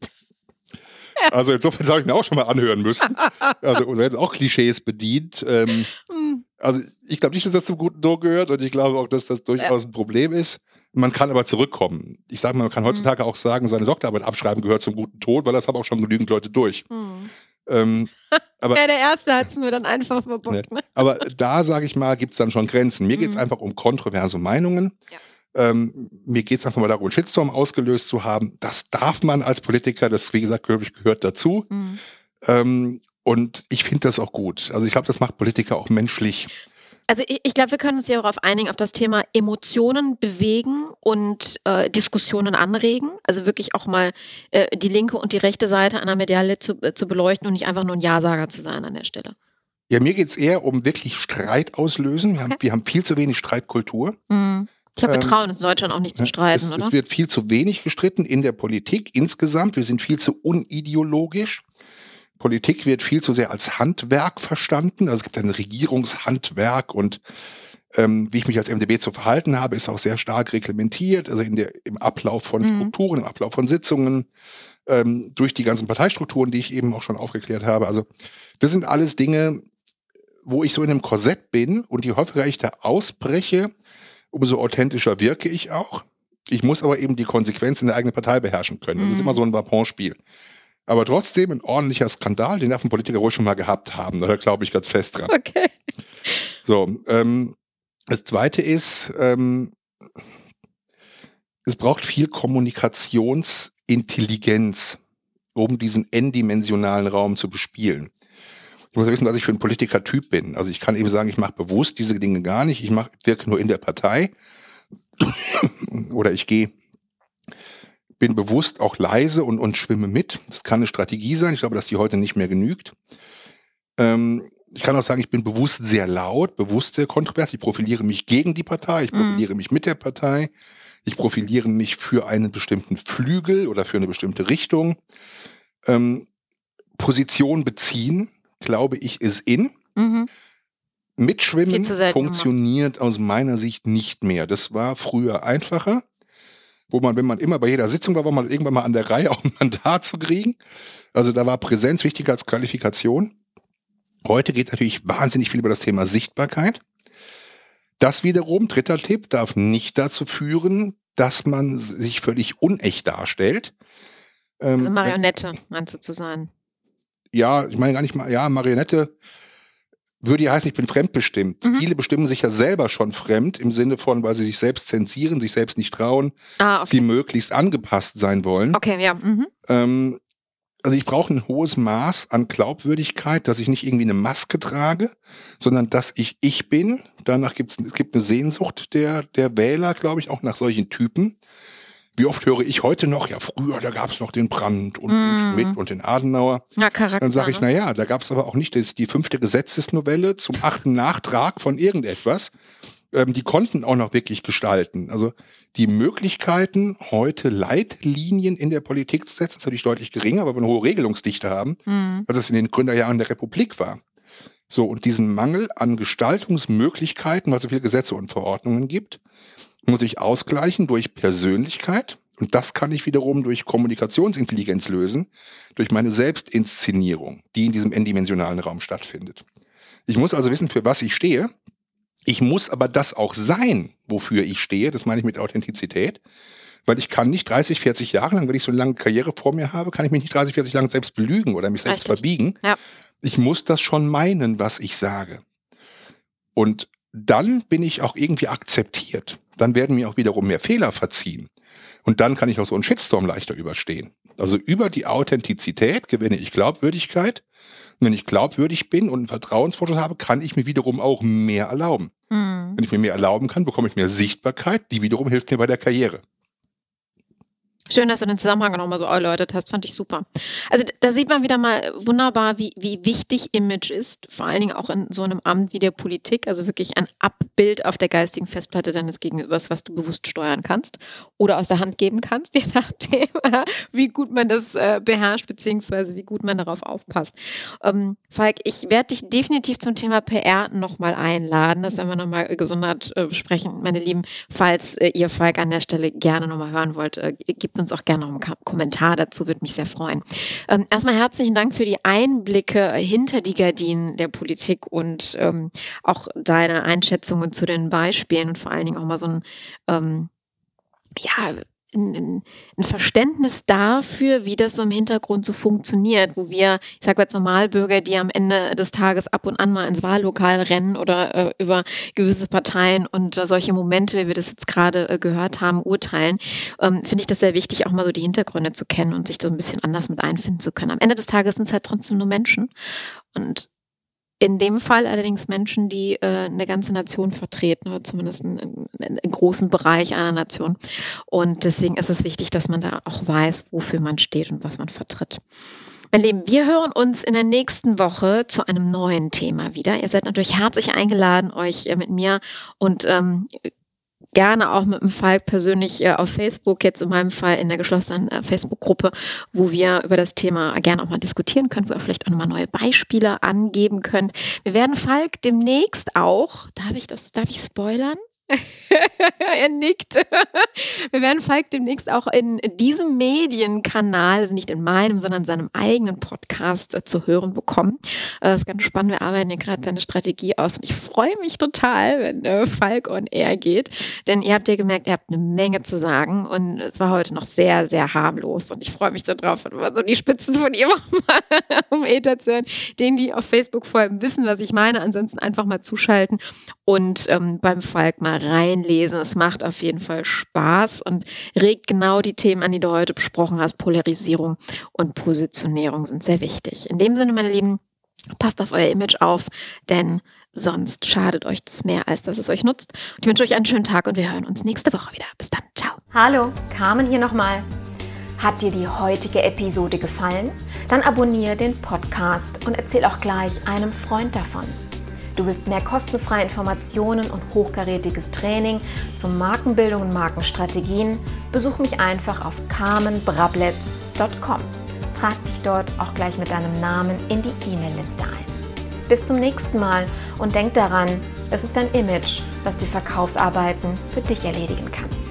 Also insofern habe ich mir auch schon mal anhören müssen. Also und werden auch Klischees bedient. Ähm, hm. also ich glaube nicht, dass das zum guten Ton gehört und ich glaube auch, dass das durchaus ein Problem ist. Man kann aber zurückkommen. Ich sage mal, man kann hm. heutzutage auch sagen, seine Doktorarbeit abschreiben gehört zum guten Ton, weil das haben auch schon genügend Leute durch. Mhm. Ähm, aber, ja, der Erste hat es nur dann einfach verbockt. Ne? Aber da, sage ich mal, gibt es dann schon Grenzen. Mir mhm. geht es einfach um kontroverse Meinungen. Ja. Ähm, mir geht es einfach mal darum, einen Shitstorm ausgelöst zu haben. Das darf man als Politiker, das, wie gesagt, gehört dazu. Mhm. Ähm, und ich finde das auch gut. Also ich glaube, das macht Politiker auch menschlich. Also ich, ich glaube, wir können uns ja darauf einigen, auf das Thema Emotionen bewegen und äh, Diskussionen anregen. Also wirklich auch mal äh, die linke und die rechte Seite einer Medaille zu, äh, zu beleuchten und nicht einfach nur ein Ja-Sager zu sein an der Stelle. Ja, mir geht es eher um wirklich Streit auslösen. Wir, okay. haben, wir haben viel zu wenig Streitkultur. Mhm. Ich glaube, wir ähm, uns in Deutschland auch nicht zu streiten, es, oder? Es wird viel zu wenig gestritten in der Politik insgesamt. Wir sind viel zu unideologisch. Politik wird viel zu sehr als Handwerk verstanden. Also es gibt ein Regierungshandwerk und ähm, wie ich mich als MDB zu verhalten habe, ist auch sehr stark reglementiert. Also in der, im Ablauf von mhm. Strukturen, im Ablauf von Sitzungen, ähm, durch die ganzen Parteistrukturen, die ich eben auch schon aufgeklärt habe. Also das sind alles Dinge, wo ich so in einem Korsett bin und je häufiger ich da ausbreche, umso authentischer wirke ich auch. Ich muss aber eben die Konsequenzen der eigenen Partei beherrschen können. Das mhm. ist immer so ein Vaponspiel. Aber trotzdem ein ordentlicher Skandal, den darf ein Politiker ruhig schon mal gehabt haben. Da glaube ich ganz fest dran. Okay. So, ähm, das zweite ist, ähm, es braucht viel Kommunikationsintelligenz, um diesen n-dimensionalen Raum zu bespielen. Ich muss wissen, was ich für ein Politikertyp bin. Also ich kann eben sagen, ich mache bewusst diese Dinge gar nicht. Ich mach, wirke nur in der Partei. Oder ich gehe, bin bewusst auch leise und, und schwimme mit. Das kann eine Strategie sein. Ich glaube, dass die heute nicht mehr genügt. Ähm, ich kann auch sagen, ich bin bewusst sehr laut, bewusst sehr kontrovers. Ich profiliere mich gegen die Partei, ich mhm. profiliere mhm. mich mit der Partei, ich profiliere mich für einen bestimmten Flügel oder für eine bestimmte Richtung. Ähm, Position beziehen, glaube ich, ist in. Mhm. Mitschwimmen funktioniert aus meiner Sicht nicht mehr. Das war früher einfacher, wo man, wenn man immer bei jeder Sitzung war, war man irgendwann mal an der Reihe, auch ein Mandat zu kriegen. Also da war Präsenz wichtiger als Qualifikation. Heute geht natürlich wahnsinnig viel über das Thema Sichtbarkeit. Das wiederum, dritter Tipp, darf nicht dazu führen, dass man sich völlig unecht darstellt. Ähm, also Marionette, meinst du zu sein? Ja, ich meine gar nicht mal, ja, Marionette würde ja heißen, ich bin fremdbestimmt. Mhm. Viele bestimmen sich ja selber schon fremd im Sinne von, weil sie sich selbst zensieren, sich selbst nicht trauen, ah, okay. sie möglichst angepasst sein wollen. Okay, ja. Mhm. Ähm, also ich brauche ein hohes Maß an Glaubwürdigkeit, dass ich nicht irgendwie eine Maske trage, sondern dass ich ich bin. Danach gibt's, es gibt eine Sehnsucht der, der Wähler, glaube ich, auch nach solchen Typen. Wie oft höre ich heute noch, ja früher, da gab's noch den Brandt und mm. den Schmidt und den Adenauer. Ja, Charakter, Dann sage ich, na ja, da gab's aber auch nicht das, die fünfte Gesetzesnovelle zum achten Nachtrag von irgendetwas, ähm, die konnten auch noch wirklich gestalten. Also die Möglichkeiten, heute Leitlinien in der Politik zu setzen, ist natürlich deutlich geringer, aber wir eine hohe Regelungsdichte haben, mhm. als es in den Gründerjahren der Republik war. So, und diesen Mangel an Gestaltungsmöglichkeiten, weil es so viele Gesetze und Verordnungen gibt, muss ich ausgleichen durch Persönlichkeit. Und das kann ich wiederum durch Kommunikationsintelligenz lösen, durch meine Selbstinszenierung, die in diesem n-dimensionalen Raum stattfindet. Ich muss also wissen, für was ich stehe ich muss aber das auch sein, wofür ich stehe. Das meine ich mit Authentizität. Weil ich kann nicht 30, 40 Jahre lang, wenn ich so eine lange Karriere vor mir habe, kann ich mich nicht 30, 40 lang selbst belügen oder mich selbst Richtig. verbiegen. Ja. Ich muss das schon meinen, was ich sage. Und dann bin ich auch irgendwie akzeptiert. Dann werden mir auch wiederum mehr Fehler verziehen. Und dann kann ich auch so einen Shitstorm leichter überstehen. Also über die Authentizität gewinne ich Glaubwürdigkeit. Und wenn ich glaubwürdig bin und einen Vertrauensvorschuss habe, kann ich mir wiederum auch mehr erlauben. Mhm. Wenn ich mir mehr erlauben kann, bekomme ich mehr Sichtbarkeit, die wiederum hilft mir bei der Karriere. Schön, dass du den Zusammenhang nochmal so erläutert hast, fand ich super. Also da sieht man wieder mal wunderbar, wie, wie wichtig Image ist, vor allen Dingen auch in so einem Amt wie der Politik, also wirklich ein Abbild auf der geistigen Festplatte deines Gegenübers, was du bewusst steuern kannst oder aus der Hand geben kannst, je nachdem, wie gut man das äh, beherrscht, beziehungsweise wie gut man darauf aufpasst. Ähm, Falk, ich werde dich definitiv zum Thema PR nochmal einladen, das werden wir nochmal gesondert äh, besprechen, meine Lieben, falls äh, ihr Falk an der Stelle gerne nochmal hören wollt, äh, gibt gebt uns auch gerne noch einen Kommentar dazu, würde mich sehr freuen. Ähm, erstmal herzlichen Dank für die Einblicke hinter die Gardinen der Politik und ähm, auch deine Einschätzungen zu den Beispielen und vor allen Dingen auch mal so ein ähm, ja, ein, ein, Verständnis dafür, wie das so im Hintergrund so funktioniert, wo wir, ich sage jetzt Normalbürger, die am Ende des Tages ab und an mal ins Wahllokal rennen oder äh, über gewisse Parteien und äh, solche Momente, wie wir das jetzt gerade äh, gehört haben, urteilen, ähm, finde ich das sehr wichtig, auch mal so die Hintergründe zu kennen und sich so ein bisschen anders mit einfinden zu können. Am Ende des Tages sind es halt trotzdem nur Menschen und in dem Fall allerdings Menschen, die äh, eine ganze Nation vertreten oder zumindest einen, einen, großen Bereich einer Nation. Und deswegen ist es wichtig, dass man da auch weiß, wofür man steht und was man vertritt. Mein Lieben, wir hören uns in der nächsten Woche zu einem neuen Thema wieder. Ihr seid natürlich herzlich eingeladen, euch äh, mit mir und ähm, gerne auch mit dem Falk persönlich äh, auf Facebook, jetzt in meinem Fall in der geschlossenen äh, Facebook-Gruppe, wo wir über das Thema gerne auch mal diskutieren können, wo ihr vielleicht auch nochmal neue Beispiele angeben könnt. Wir werden Falk demnächst auch, darf ich das, darf ich spoilern? er nickt. Wir werden Falk demnächst auch in diesem Medienkanal, also nicht in meinem, sondern in seinem eigenen Podcast äh, zu hören bekommen. Äh, das ist ganz spannend. Wir arbeiten ja gerade seine Strategie aus und ich freue mich total, wenn äh, Falk on Air geht. Denn ihr habt ja gemerkt, ihr habt eine Menge zu sagen und es war heute noch sehr, sehr harmlos und ich freue mich so drauf, so die Spitzen von ihm auch mal um Ether zu hören. Denen, die auf Facebook allem wissen, was ich meine, ansonsten einfach mal zuschalten und ähm, beim Falk mal reinlesen. Es macht auf jeden Fall Spaß und regt genau die Themen an, die du heute besprochen hast. Polarisierung und Positionierung sind sehr wichtig. In dem Sinne, meine Lieben, Passt auf euer Image auf, denn sonst schadet euch das mehr, als dass es euch nutzt. Und ich wünsche euch einen schönen Tag und wir hören uns nächste Woche wieder. Bis dann. Ciao. Hallo, Carmen hier nochmal. Hat dir die heutige Episode gefallen? Dann abonniere den Podcast und erzähl auch gleich einem Freund davon. Du willst mehr kostenfreie Informationen und hochkarätiges Training zur Markenbildung und Markenstrategien? Besuch mich einfach auf carmenbrabletz.com. Trag dich dort auch gleich mit deinem Namen in die E-Mail-Liste ein. Bis zum nächsten Mal und denk daran, es ist dein Image, das die Verkaufsarbeiten für dich erledigen kann.